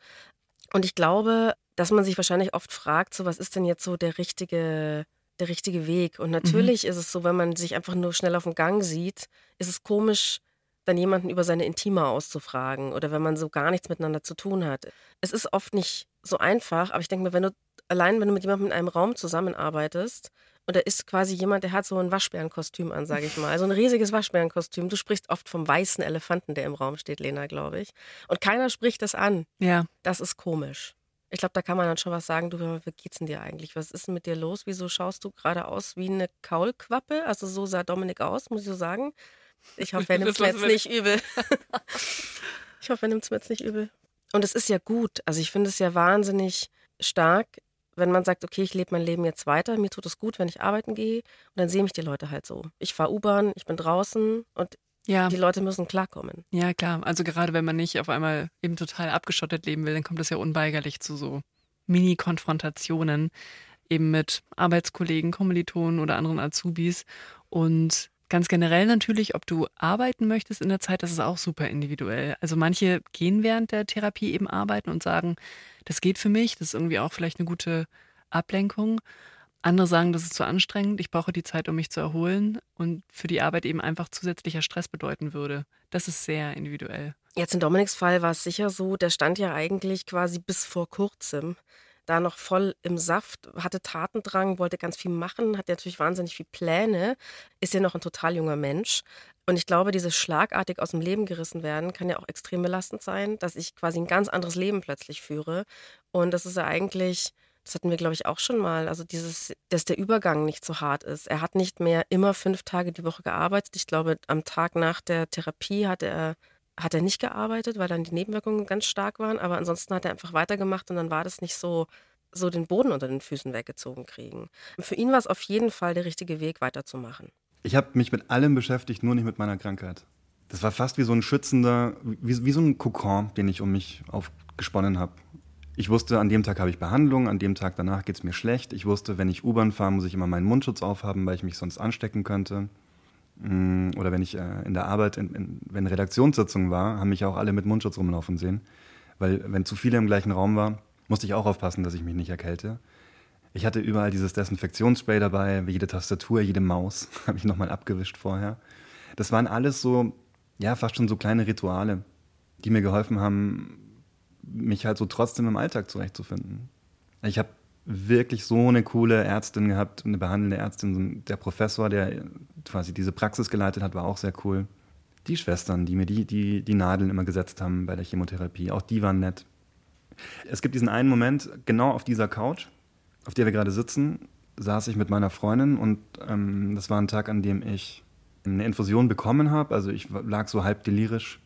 S3: Und ich glaube, dass man sich wahrscheinlich oft fragt, so was ist denn jetzt so der richtige der richtige Weg. Und mhm. natürlich mhm. ist es so, wenn man sich einfach nur schnell auf dem Gang sieht, ist es komisch, dann jemanden über seine Intime auszufragen oder wenn man so gar nichts miteinander zu tun hat. Es ist oft nicht so einfach, aber ich denke mir, wenn du allein, wenn du mit jemandem in einem Raum zusammenarbeitest und da ist quasi jemand, der hat so ein Waschbärenkostüm an, sage ich mal. Also ein riesiges Waschbärenkostüm. Du sprichst oft vom weißen Elefanten, der im Raum steht, Lena, glaube ich. Und keiner spricht das an.
S4: Ja.
S3: Das ist komisch. Ich glaube, da kann man dann schon was sagen. Du, wie geht's denn dir eigentlich? Was ist denn mit dir los? Wieso schaust du gerade aus wie eine Kaulquappe? Also so sah Dominik aus, muss ich so sagen. Ich hoffe, er [laughs] nimmt es mir jetzt nicht übel. [laughs] ich hoffe, er nimmt es mir jetzt nicht übel. Und es ist ja gut. Also ich finde es ja wahnsinnig stark, wenn man sagt, okay, ich lebe mein Leben jetzt weiter, mir tut es gut, wenn ich arbeiten gehe und dann sehen mich die Leute halt so. Ich fahre U-Bahn, ich bin draußen und ja. Die Leute müssen klarkommen.
S4: Ja, klar. Also gerade wenn man nicht auf einmal eben total abgeschottet leben will, dann kommt es ja unweigerlich zu so Mini-Konfrontationen eben mit Arbeitskollegen, Kommilitonen oder anderen Azubis. Und ganz generell natürlich, ob du arbeiten möchtest in der Zeit, das ist auch super individuell. Also manche gehen während der Therapie eben arbeiten und sagen, das geht für mich, das ist irgendwie auch vielleicht eine gute Ablenkung. Andere sagen, das ist zu anstrengend, ich brauche die Zeit, um mich zu erholen und für die Arbeit eben einfach zusätzlicher Stress bedeuten würde. Das ist sehr individuell.
S3: Jetzt in Dominiks Fall war es sicher so, der stand ja eigentlich quasi bis vor kurzem da noch voll im Saft, hatte Tatendrang, wollte ganz viel machen, hat natürlich wahnsinnig viele Pläne, ist ja noch ein total junger Mensch. Und ich glaube, dieses schlagartig aus dem Leben gerissen werden kann ja auch extrem belastend sein, dass ich quasi ein ganz anderes Leben plötzlich führe. Und das ist ja eigentlich das hatten wir, glaube ich, auch schon mal. Also dieses, dass der Übergang nicht so hart ist. Er hat nicht mehr immer fünf Tage die Woche gearbeitet. Ich glaube, am Tag nach der Therapie hat er, hat er nicht gearbeitet, weil dann die Nebenwirkungen ganz stark waren. Aber ansonsten hat er einfach weitergemacht und dann war das nicht so, so den Boden unter den Füßen weggezogen kriegen. Für ihn war es auf jeden Fall der richtige Weg, weiterzumachen.
S2: Ich habe mich mit allem beschäftigt, nur nicht mit meiner Krankheit. Das war fast wie so ein schützender, wie, wie so ein Kokon, den ich um mich aufgesponnen habe. Ich wusste, an dem Tag habe ich Behandlung, an dem Tag danach geht es mir schlecht. Ich wusste, wenn ich U-Bahn fahre, muss ich immer meinen Mundschutz aufhaben, weil ich mich sonst anstecken könnte. Mm, oder wenn ich äh, in der Arbeit, in, in, wenn Redaktionssitzung war, haben mich auch alle mit Mundschutz rumlaufen sehen. Weil wenn zu viele im gleichen Raum waren, musste ich auch aufpassen, dass ich mich nicht erkälte. Ich hatte überall dieses Desinfektionsspray dabei, jede Tastatur, jede Maus [laughs] habe ich nochmal abgewischt vorher. Das waren alles so, ja, fast schon so kleine Rituale, die mir geholfen haben, mich halt so trotzdem im Alltag zurechtzufinden. Ich habe wirklich so eine coole Ärztin gehabt, eine behandelnde Ärztin. Der Professor, der quasi diese Praxis geleitet hat, war auch sehr cool. Die Schwestern, die mir die, die, die Nadeln immer gesetzt haben bei der Chemotherapie, auch die waren nett. Es gibt diesen einen Moment, genau auf dieser Couch, auf der wir gerade sitzen, saß ich mit meiner Freundin und ähm, das war ein Tag, an dem ich eine Infusion bekommen habe. Also ich lag so halb delirisch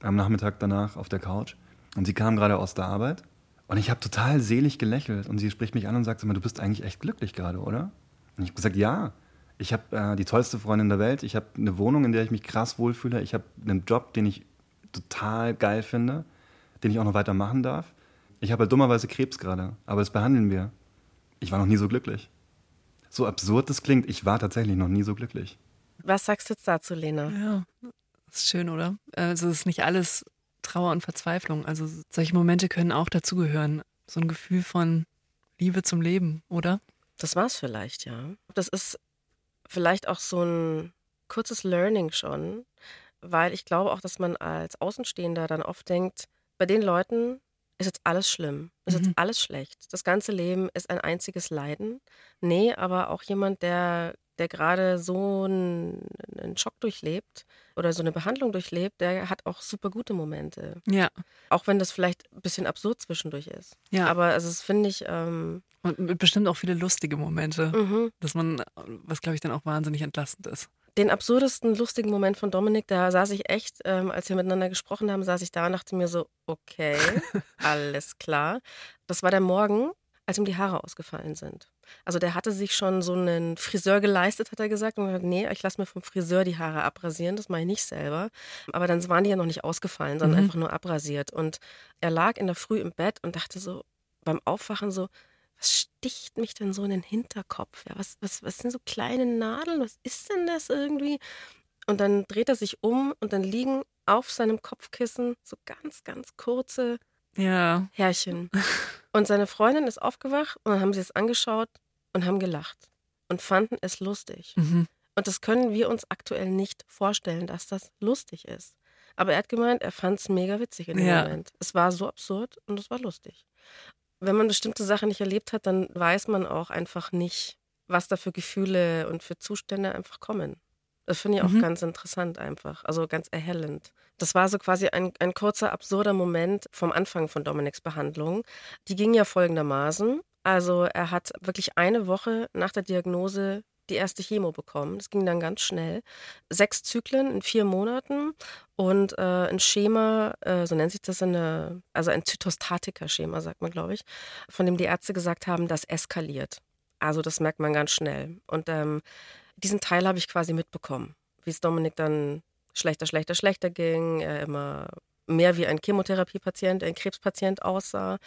S2: am Nachmittag danach auf der Couch und sie kam gerade aus der Arbeit und ich habe total selig gelächelt und sie spricht mich an und sagt, du bist eigentlich echt glücklich gerade, oder? Und ich habe gesagt, ja. Ich habe äh, die tollste Freundin der Welt. Ich habe eine Wohnung, in der ich mich krass wohlfühle. Ich habe einen Job, den ich total geil finde, den ich auch noch weiter machen darf. Ich habe halt dummerweise Krebs gerade, aber das behandeln wir. Ich war noch nie so glücklich. So absurd das klingt, ich war tatsächlich noch nie so glücklich.
S3: Was sagst du jetzt dazu, Lena?
S4: Ja, das ist schön, oder? Also es ist nicht alles Trauer und Verzweiflung. Also solche Momente können auch dazugehören. So ein Gefühl von Liebe zum Leben, oder?
S3: Das war's vielleicht, ja. Das ist vielleicht auch so ein kurzes Learning schon, weil ich glaube auch, dass man als Außenstehender dann oft denkt, bei den Leuten ist jetzt alles schlimm, ist mhm. jetzt alles schlecht. Das ganze Leben ist ein einziges Leiden. Nee, aber auch jemand, der der gerade so einen, einen Schock durchlebt oder so eine Behandlung durchlebt, der hat auch super gute Momente.
S4: Ja.
S3: Auch wenn das vielleicht ein bisschen absurd zwischendurch ist.
S4: Ja.
S3: Aber also das finde ich. Ähm,
S4: Und bestimmt auch viele lustige Momente, mhm. dass man, was glaube ich dann auch wahnsinnig entlastend ist.
S3: Den absurdesten, lustigen Moment von Dominik, da saß ich echt, ähm, als wir miteinander gesprochen haben, saß ich da und dachte mir so, okay, [laughs] alles klar. Das war der Morgen, als ihm die Haare ausgefallen sind. Also der hatte sich schon so einen Friseur geleistet, hat er gesagt. Und gesagt, nee, ich lasse mir vom Friseur die Haare abrasieren, das mache ich nicht selber. Aber dann waren die ja noch nicht ausgefallen, sondern mhm. einfach nur abrasiert. Und er lag in der Früh im Bett und dachte so beim Aufwachen so, was sticht mich denn so in den Hinterkopf? Ja, was, was, was sind so kleine Nadeln? Was ist denn das irgendwie? Und dann dreht er sich um und dann liegen auf seinem Kopfkissen so ganz, ganz kurze
S4: ja.
S3: Herrchen. Und seine Freundin ist aufgewacht und dann haben sie es angeschaut und haben gelacht und fanden es lustig. Mhm. Und das können wir uns aktuell nicht vorstellen, dass das lustig ist. Aber er hat gemeint, er fand es mega witzig in dem ja. Moment. Es war so absurd und es war lustig. Wenn man bestimmte Sachen nicht erlebt hat, dann weiß man auch einfach nicht, was da für Gefühle und für Zustände einfach kommen. Das finde ich auch mhm. ganz interessant einfach, also ganz erhellend. Das war so quasi ein, ein kurzer, absurder Moment vom Anfang von Dominiks Behandlung. Die ging ja folgendermaßen. Also er hat wirklich eine Woche nach der Diagnose die erste Chemo bekommen. Das ging dann ganz schnell. Sechs Zyklen in vier Monaten und äh, ein Schema, äh, so nennt sich das, eine, also ein Zytostatiker-Schema, sagt man, glaube ich, von dem die Ärzte gesagt haben, das eskaliert. Also das merkt man ganz schnell. Und ähm, diesen Teil habe ich quasi mitbekommen, wie es Dominik dann schlechter, schlechter, schlechter ging, er immer mehr wie ein Chemotherapiepatient, ein Krebspatient aussah.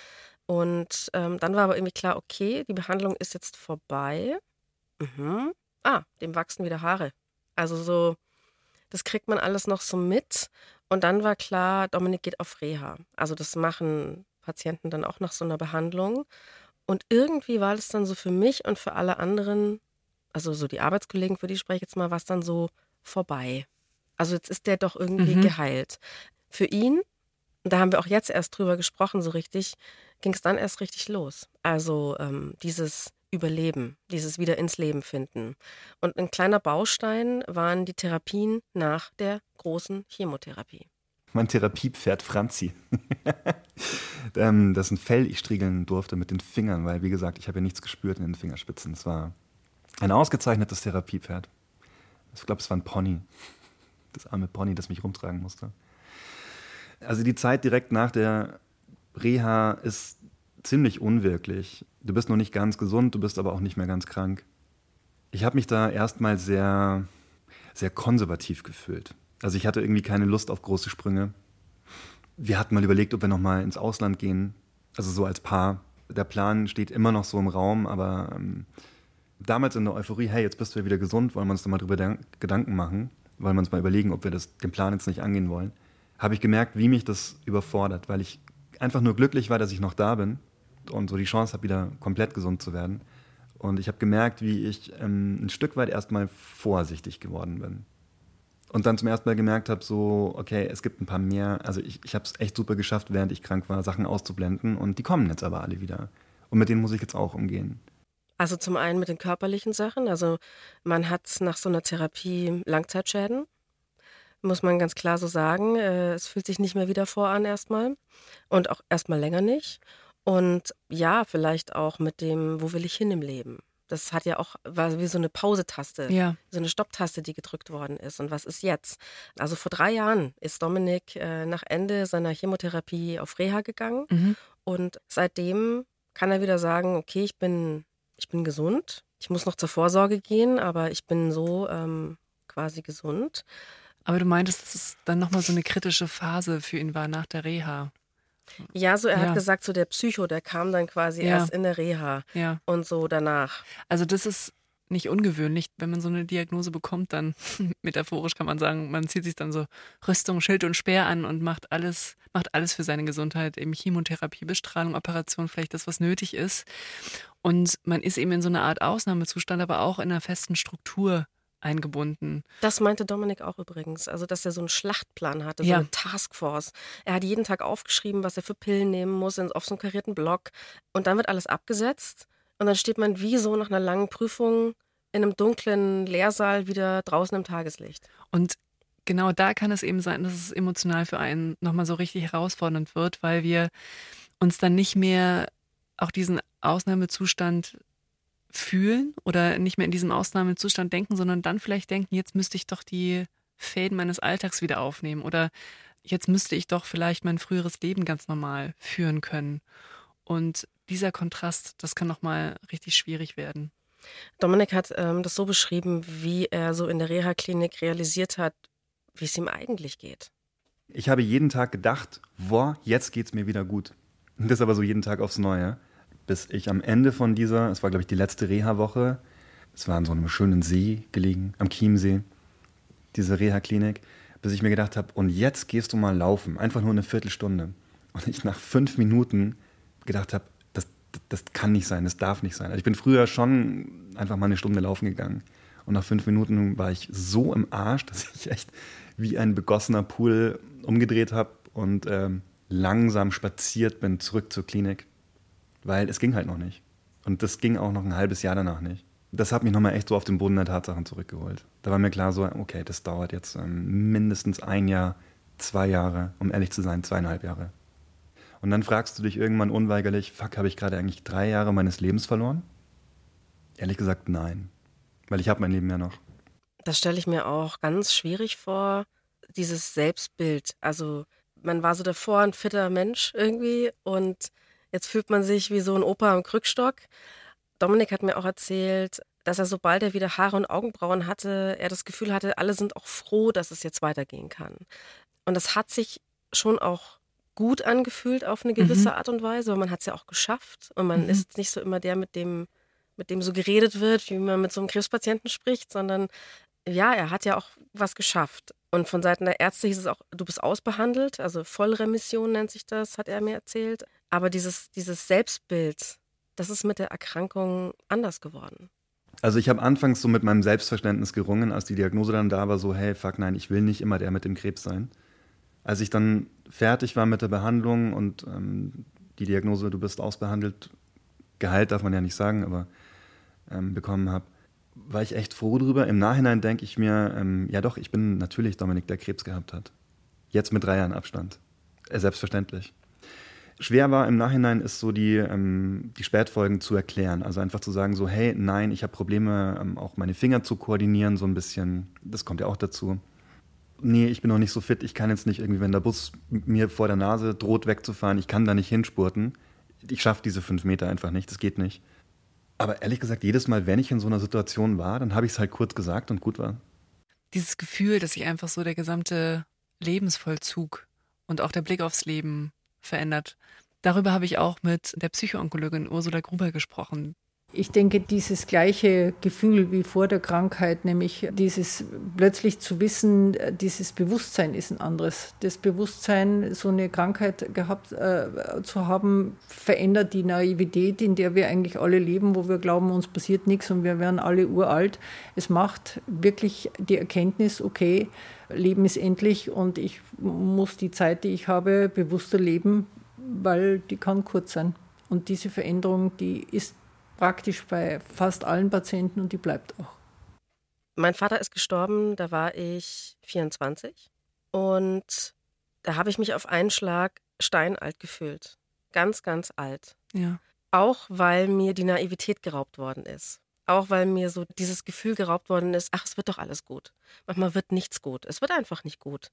S3: Und ähm, dann war aber irgendwie klar, okay, die Behandlung ist jetzt vorbei. Mhm. Ah, dem wachsen wieder Haare. Also so, das kriegt man alles noch so mit. Und dann war klar, Dominik geht auf Reha. Also das machen Patienten dann auch nach so einer Behandlung. Und irgendwie war das dann so für mich und für alle anderen also so die Arbeitskollegen, für die spreche ich jetzt mal, war es dann so vorbei. Also jetzt ist der doch irgendwie mhm. geheilt. Für ihn, da haben wir auch jetzt erst drüber gesprochen, so richtig, ging es dann erst richtig los. Also ähm, dieses Überleben, dieses wieder ins Leben finden. Und ein kleiner Baustein waren die Therapien nach der großen Chemotherapie.
S2: Mein Therapiepferd Franzi. [laughs] Ähm, das ein Fell ich striegeln durfte mit den Fingern, weil wie gesagt, ich habe ja nichts gespürt in den Fingerspitzen. Es war ein ausgezeichnetes Therapiepferd. Ich glaube, es war ein Pony. Das arme Pony, das mich rumtragen musste. Also die Zeit direkt nach der Reha ist ziemlich unwirklich. Du bist noch nicht ganz gesund, du bist aber auch nicht mehr ganz krank. Ich habe mich da erstmal sehr, sehr konservativ gefühlt. Also ich hatte irgendwie keine Lust auf große Sprünge. Wir hatten mal überlegt, ob wir noch mal ins Ausland gehen, also so als Paar. Der Plan steht immer noch so im Raum, aber ähm, damals in der Euphorie, hey, jetzt bist du ja wieder gesund, wollen wir uns da mal drüber Gedanken machen, wollen wir uns mal überlegen, ob wir das, den Plan jetzt nicht angehen wollen, habe ich gemerkt, wie mich das überfordert, weil ich einfach nur glücklich war, dass ich noch da bin und so die Chance habe, wieder komplett gesund zu werden. Und ich habe gemerkt, wie ich ähm, ein Stück weit erstmal vorsichtig geworden bin. Und dann zum ersten Mal gemerkt habe, so, okay, es gibt ein paar mehr. Also ich, ich habe es echt super geschafft, während ich krank war, Sachen auszublenden. Und die kommen jetzt aber alle wieder. Und mit denen muss ich jetzt auch umgehen.
S3: Also zum einen mit den körperlichen Sachen. Also man hat nach so einer Therapie Langzeitschäden muss man ganz klar so sagen. Äh, es fühlt sich nicht mehr wieder vor an erstmal und auch erstmal länger nicht. Und ja, vielleicht auch mit dem, wo will ich hin im Leben? Das hat ja auch, war wie so eine Pausetaste,
S4: Ja.
S3: so eine Stopptaste, die gedrückt worden ist. Und was ist jetzt? Also vor drei Jahren ist Dominik äh, nach Ende seiner Chemotherapie auf Reha gegangen.
S4: Mhm.
S3: Und seitdem kann er wieder sagen, okay, ich bin, ich bin gesund. Ich muss noch zur Vorsorge gehen, aber ich bin so ähm, quasi gesund.
S4: Aber du meintest, dass es dann nochmal so eine kritische Phase für ihn war nach der Reha.
S3: Ja, so er
S4: Ja.
S3: hat gesagt, so der Psycho, der kam dann quasi
S4: Ja.
S3: erst in der Reha
S4: Ja.
S3: und so danach.
S4: Also das ist nicht ungewöhnlich, wenn man so eine Diagnose bekommt, dann [laughs] metaphorisch kann man sagen, man zieht sich dann so Rüstung, Schild und Speer an und macht alles, macht alles für seine Gesundheit, eben Chemotherapie, Bestrahlung, Operation, vielleicht das, was nötig ist. Und man ist eben in so einer Art Ausnahmezustand, aber auch in einer festen Struktur eingebunden.
S3: Das meinte Dominik auch übrigens. Also, dass er so einen Schlachtplan hatte, so
S4: Ja.
S3: eine Taskforce. Er hat jeden Tag aufgeschrieben, was er für Pillen nehmen muss, auf so einem karierten Block. Und dann wird alles abgesetzt. Und dann steht man wie so nach einer langen Prüfung in einem dunklen Lehrsaal wieder draußen im Tageslicht.
S4: Und genau da kann es eben sein, dass es emotional für einen nochmal so richtig herausfordernd wird, weil wir uns dann nicht mehr auch diesen Ausnahmezustand fühlen oder nicht mehr in diesem Ausnahmezustand denken, sondern dann vielleicht denken, jetzt müsste ich doch die Fäden meines Alltags wieder aufnehmen oder jetzt müsste ich doch vielleicht mein früheres Leben ganz normal führen können. Und dieser Kontrast, das kann nochmal richtig schwierig werden.
S3: Dominik hat ähm, das so beschrieben, wie er so in der Reha-Klinik realisiert hat, wie es ihm eigentlich geht.
S2: Ich habe jeden Tag gedacht, boah, jetzt geht's mir wieder gut. Und [laughs] das aber so jeden Tag aufs Neue. Bis ich am Ende von dieser, es war glaube ich die letzte Reha-Woche, es war an so einem schönen See gelegen, am Chiemsee, diese Reha-Klinik, bis ich mir gedacht habe, und jetzt gehst du mal laufen, einfach nur eine Viertelstunde. Und ich nach fünf Minuten gedacht habe, das, kann nicht sein, das darf nicht sein. Also ich bin früher schon einfach mal eine Stunde laufen gegangen. Und nach fünf Minuten war ich so im Arsch, [laughs] dass ich echt wie ein begossener Pool umgedreht habe und ähm, langsam spaziert bin zurück zur Klinik. Weil es ging halt noch nicht. Und das ging auch noch ein halbes Jahr danach nicht. Das hat mich nochmal echt so auf den Boden der Tatsachen zurückgeholt. Da war mir klar so, okay, das dauert jetzt ähm, mindestens ein Jahr, zwei Jahre, um ehrlich zu sein, zweieinhalb Jahre. Und dann fragst du dich irgendwann unweigerlich, fuck, habe ich gerade eigentlich drei Jahre meines Lebens verloren? Ehrlich gesagt, nein. Weil ich habe mein Leben ja noch.
S3: Das stelle ich mir auch ganz schwierig vor, dieses Selbstbild. Also man war so davor ein fitter Mensch irgendwie und jetzt fühlt man sich wie so ein Opa am Krückstock. Dominik hat mir auch erzählt, dass er, sobald er wieder Haare und Augenbrauen hatte, er das Gefühl hatte, alle sind auch froh, dass es jetzt weitergehen kann. Und das hat sich schon auch gut angefühlt auf eine gewisse
S4: Mhm.
S3: Art und Weise, weil man hat es ja auch geschafft und man
S4: Mhm.
S3: ist jetzt nicht so immer der, mit dem, mit dem so geredet wird, wie man mit so einem Krebspatienten spricht, sondern ja, er hat ja auch was geschafft. Und von Seiten der Ärzte hieß es auch, du bist ausbehandelt, also Vollremission nennt sich das, hat er mir erzählt. Aber dieses, dieses Selbstbild, das ist mit der Erkrankung anders geworden.
S2: Also ich habe anfangs so mit meinem Selbstverständnis gerungen, als die Diagnose dann da war, so, hey, fuck nein, ich will nicht immer der mit dem Krebs sein. Als ich dann fertig war mit der Behandlung und ähm, die Diagnose, du bist ausbehandelt, geheilt darf man ja nicht sagen, aber ähm, bekommen habe, war ich echt froh drüber. Im Nachhinein denke ich mir, ähm, ja doch, ich bin natürlich Dominik, der Krebs gehabt hat. Jetzt mit drei Jahren Abstand. Äh, selbstverständlich. Schwer war im Nachhinein ist so die, ähm, die Spätfolgen zu erklären. Also einfach zu sagen, so, hey, nein, ich habe Probleme, ähm, auch meine Finger zu koordinieren, so ein bisschen. Das kommt ja auch dazu. Nee, ich bin noch nicht so fit, ich kann jetzt nicht irgendwie, wenn der Bus mir vor der Nase droht wegzufahren, ich kann da nicht hinspurten. Ich schaffe diese fünf Meter einfach nicht, das geht nicht. Aber ehrlich gesagt, jedes Mal, wenn ich in so einer Situation war, dann habe ich es halt kurz gesagt und gut war.
S4: Dieses Gefühl, dass sich einfach so der gesamte Lebensvollzug und auch der Blick aufs Leben verändert. Darüber habe ich auch mit der Psychoonkologin Ursula Gruber gesprochen.
S5: Ich denke, dieses gleiche Gefühl wie vor der Krankheit, nämlich dieses plötzlich zu wissen, dieses Bewusstsein ist ein anderes. Das Bewusstsein, so eine Krankheit gehabt äh, zu haben, verändert die Naivität, in der wir eigentlich alle leben, wo wir glauben, uns passiert nichts und wir werden alle uralt. Es macht wirklich die Erkenntnis, okay, Leben ist endlich und ich muss die Zeit, die ich habe, bewusster leben, weil die kann kurz sein. Und diese Veränderung, die ist praktisch bei fast allen Patienten und die bleibt auch.
S3: Mein Vater ist gestorben, da war ich 24 und da habe ich mich auf einen Schlag steinalt gefühlt. Ganz, ganz alt.
S4: Ja.
S3: Auch weil mir die Naivität geraubt worden ist. Auch weil mir so dieses Gefühl geraubt worden ist, ach, es wird doch alles gut. Manchmal wird nichts gut. Es wird einfach nicht gut.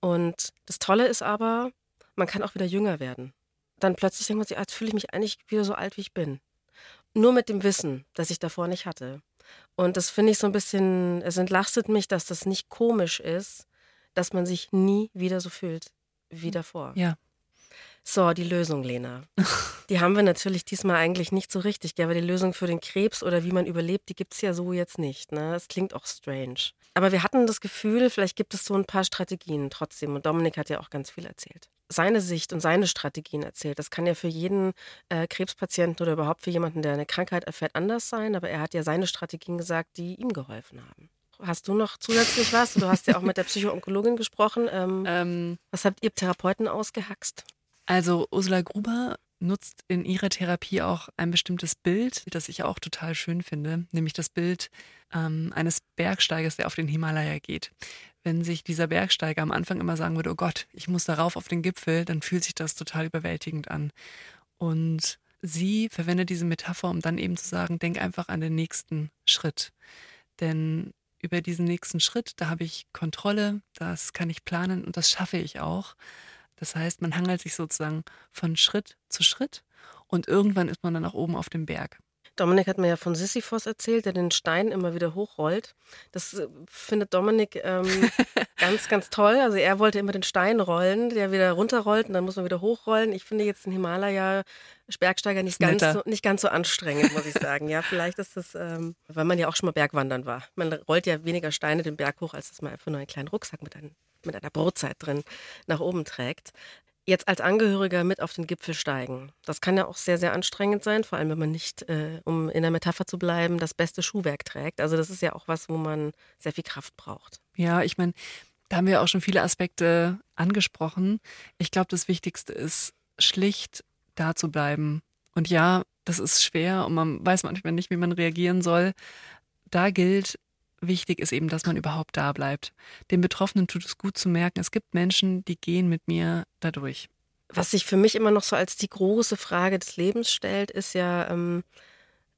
S3: Und das Tolle ist aber, man kann auch wieder jünger werden. Dann plötzlich denkt man sich, ah, jetzt fühle ich mich eigentlich wieder so alt, wie ich bin. Nur mit dem Wissen, das ich davor nicht hatte. Und das finde ich so ein bisschen, es entlastet mich, dass das nicht komisch ist, dass man sich nie wieder so fühlt wie davor.
S4: Ja.
S3: So, die Lösung, Lena. [laughs] Die haben wir natürlich diesmal eigentlich nicht so richtig, gell? aber die Lösung für den Krebs oder wie man überlebt, die gibt es ja so jetzt nicht. Ne? Das klingt auch strange. Aber wir hatten das Gefühl, vielleicht gibt es so ein paar Strategien trotzdem. Und Dominik hat ja auch ganz viel erzählt. Seine Sicht und seine Strategien erzählt. Das kann ja für jeden äh, Krebspatienten oder überhaupt für jemanden, der eine Krankheit erfährt, anders sein. Aber er hat ja seine Strategien gesagt, die ihm geholfen haben. Hast du noch zusätzlich was? Du hast ja auch mit der Psychoonkologin gesprochen. Ähm,
S4: Ähm,
S3: was habt ihr Therapeuten ausgehaxt?
S4: also Ursula Gruber nutzt in ihrer Therapie auch ein bestimmtes Bild, das ich auch total schön finde, nämlich das Bild ähm, eines Bergsteigers, der auf den Himalaya geht. Wenn sich dieser Bergsteiger am Anfang immer sagen würde, oh Gott, ich muss darauf auf den Gipfel, dann fühlt sich das total überwältigend an. Und sie verwendet diese Metapher, um dann eben zu sagen, denk einfach an den nächsten Schritt. Denn über diesen nächsten Schritt, da habe ich Kontrolle, das kann ich planen und das schaffe ich auch. Das heißt, man hangelt sich sozusagen von Schritt zu Schritt und irgendwann ist man dann auch oben auf dem Berg.
S3: Dominik hat mir ja von Sisyphos erzählt, der den Stein immer wieder hochrollt. Das äh, findet Dominik ähm, [laughs] ganz, ganz toll. Also er wollte immer den Stein rollen, der wieder runterrollt und dann muss man wieder hochrollen. Ich finde jetzt den Himalaya Bergsteiger nicht ganz, so, nicht ganz so anstrengend, muss ich sagen. Ja, vielleicht ist das, ähm, weil man ja auch schon mal Bergwandern war. Man rollt ja weniger Steine den Berg hoch, als dass man einfach nur einen kleinen Rucksack mit, einem, mit einer Brotzeit drin nach oben trägt. Jetzt als Angehöriger mit auf den Gipfel steigen. Das kann ja auch sehr, sehr anstrengend sein, vor allem wenn man nicht, äh, um in der Metapher zu bleiben, das beste Schuhwerk trägt. Also das ist ja auch was, wo man sehr viel Kraft braucht.
S4: Ja, ich meine, da haben wir auch schon viele Aspekte angesprochen. Ich glaube, das Wichtigste ist, schlicht da zu bleiben. Und ja, das ist schwer und man weiß manchmal nicht, wie man reagieren soll. Da gilt, wichtig ist eben, dass man überhaupt da bleibt. Den Betroffenen tut es gut zu merken, es gibt Menschen, die gehen mit mir dadurch.
S3: Was sich für mich immer noch so als die große Frage des Lebens stellt, ist ja ähm,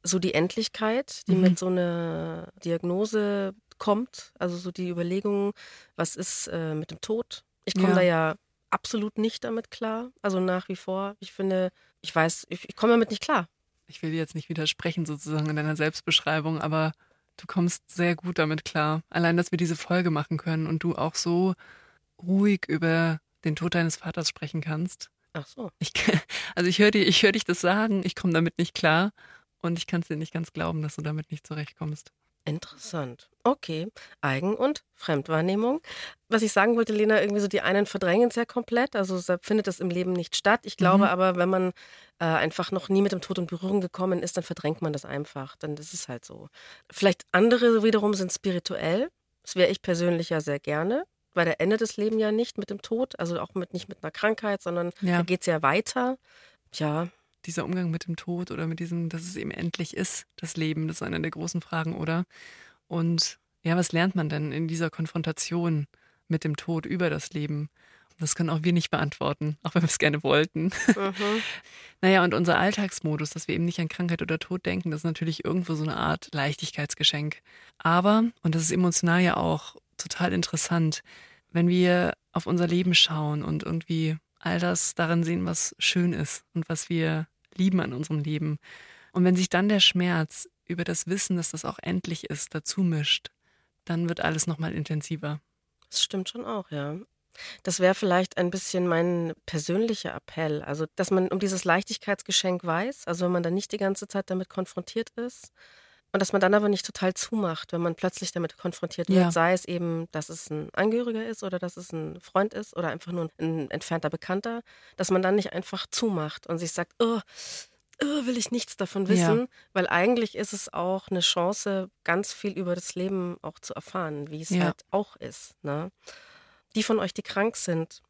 S3: so die Endlichkeit, die
S4: Mhm.
S3: mit so einer Diagnose kommt. Also so die Überlegung, was ist äh, mit dem Tod? Ich komme
S4: Ja.
S3: da ja absolut nicht damit klar. Also nach wie vor. Ich finde, ich weiß, ich, ich komme damit nicht klar.
S4: Ich will dir jetzt nicht widersprechen sozusagen in deiner Selbstbeschreibung, aber du kommst sehr gut damit klar. Allein, dass wir diese Folge machen können und du auch so ruhig über den Tod deines Vaters sprechen kannst.
S3: Ach so.
S4: Ich, [laughs] also ich höre ich hör dich das sagen, ich komme damit nicht klar und ich kann es dir nicht ganz glauben, dass du damit nicht zurechtkommst.
S3: Interessant. Okay. Eigen- und Fremdwahrnehmung. Was ich sagen wollte, Lena, irgendwie so die einen verdrängen es ja komplett. Also findet das im Leben nicht statt. Ich glaube
S4: Mhm.
S3: aber, wenn man äh, einfach noch nie mit dem Tod in Berührung gekommen ist, dann verdrängt man das einfach. Dann ist es halt so. Vielleicht andere wiederum sind spirituell. Das wäre ich persönlich ja sehr gerne. Weil der endet das Leben ja nicht mit dem Tod, also auch mit, nicht mit einer Krankheit, sondern
S4: Ja.
S3: da geht es ja weiter. Ja,
S4: Dieser Umgang mit dem Tod oder mit diesem, dass es eben endlich ist, das Leben, das ist eine der großen Fragen, oder? Und ja, was lernt man denn in dieser Konfrontation mit dem Tod über das Leben? Das können auch wir nicht beantworten, auch wenn wir es gerne wollten.
S3: mhm. [laughs]
S4: Naja, und unser Alltagsmodus, dass wir eben nicht an Krankheit oder Tod denken, das ist natürlich irgendwo so eine Art Leichtigkeitsgeschenk. Aber, und das ist emotional ja auch total interessant, wenn wir auf unser Leben schauen und irgendwie all das darin sehen, was schön ist und was wir lieben an unserem Leben. Und wenn sich dann der Schmerz über das Wissen, dass das auch endlich ist, dazu mischt, dann wird alles nochmal intensiver.
S3: Das stimmt schon auch, ja. Das wäre vielleicht ein bisschen mein persönlicher Appell. Also, dass man um dieses Leichtigkeitsgeschenk weiß, also wenn man dann nicht die ganze Zeit damit konfrontiert ist. Und dass man dann aber nicht total zumacht, wenn man plötzlich damit konfrontiert wird,
S4: Ja.
S3: sei es eben, dass es ein Angehöriger ist oder dass es ein Freund ist oder einfach nur ein entfernter Bekannter, dass man dann nicht einfach zumacht und sich sagt, oh, oh, will ich nichts davon
S4: Ja.
S3: wissen, weil eigentlich ist es auch eine Chance, ganz viel über das Leben auch zu erfahren, wie es
S4: Ja.
S3: halt auch ist. Ne? Die von euch, die krank sind,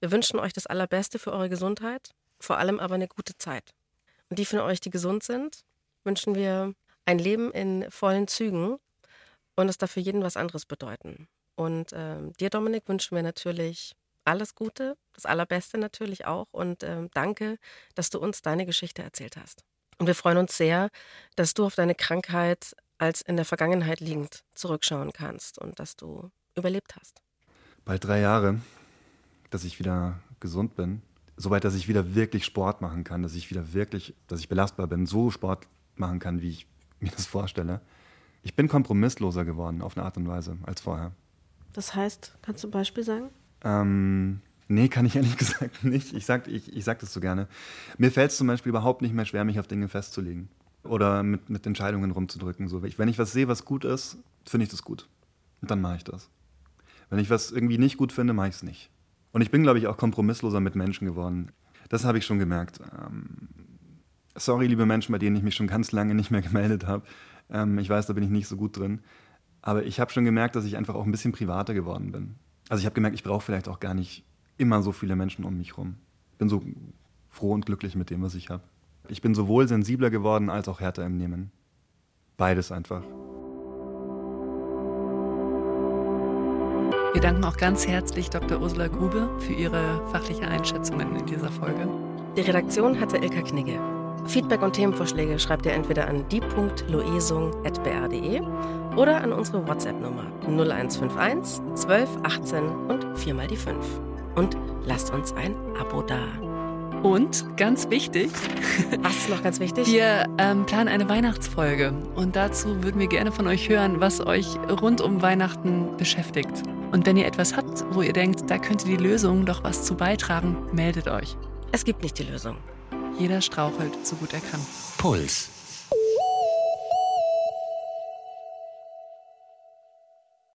S3: wir wünschen euch das Allerbeste für eure Gesundheit, vor allem aber eine gute Zeit. Und die von euch, die gesund sind, wünschen wir ein Leben in vollen Zügen und es darf für jeden was anderes bedeuten. Und ähm, dir, Dominik, wünschen wir natürlich alles Gute, das Allerbeste natürlich auch und ähm, danke, dass du uns deine Geschichte erzählt hast. Und wir freuen uns sehr, dass du auf deine Krankheit als in der Vergangenheit liegend zurückschauen kannst und dass du überlebt hast.
S2: Bald drei Jahre, dass ich wieder gesund bin. Soweit, dass ich wieder wirklich Sport machen kann, dass ich wieder wirklich, dass ich belastbar bin, so Sport machen kann, wie ich [laughs] mir das vorstelle. Ich bin kompromissloser geworden auf eine Art und Weise als vorher.
S3: Das heißt, kannst du ein Beispiel sagen?
S2: Ähm, nee, kann ich ehrlich [laughs] gesagt nicht. Ich sag, ich, ich sag das so gerne. Mir fällt es zum Beispiel überhaupt nicht mehr schwer, mich auf Dinge festzulegen. Oder mit, mit Entscheidungen rumzudrücken. So, wenn ich was sehe, was gut ist, finde ich das gut. Und dann mache ich das. Wenn ich was irgendwie nicht gut finde, mache ich es nicht. Und ich bin, glaube ich, auch kompromissloser mit Menschen geworden. Das habe ich schon gemerkt. Ähm, sorry, liebe Menschen, bei denen ich mich schon ganz lange nicht mehr gemeldet habe. Ähm, ich weiß, da bin ich nicht so gut drin. Aber ich habe schon gemerkt, dass ich einfach auch ein bisschen privater geworden bin. Also ich habe gemerkt, ich brauche vielleicht auch gar nicht immer so viele Menschen um mich rum. Ich bin so froh und glücklich mit dem, was ich habe. Ich bin sowohl sensibler geworden als auch härter im Nehmen. Beides einfach.
S4: Wir danken auch ganz herzlich Dr. Ursula Grube für ihre fachliche Einschätzungen in dieser Folge.
S3: Die Redaktion hatte Ilka Knigge. Feedback und Themenvorschläge schreibt ihr entweder an die.loesung.br.de oder an unsere WhatsApp-Nummer 0151 12 18 und 4 mal die 5. Und lasst uns ein Abo da.
S4: Und ganz wichtig, [laughs]
S3: Was ist noch ganz wichtig?
S4: wir ähm, planen eine Weihnachtsfolge und dazu würden wir gerne von euch hören, was euch rund um Weihnachten beschäftigt. Und wenn ihr etwas habt, wo ihr denkt, da könnte die Lösung doch was zu beitragen, meldet euch.
S3: Es gibt nicht die Lösung.
S4: Jeder strauchelt so gut er kann.
S1: Puls.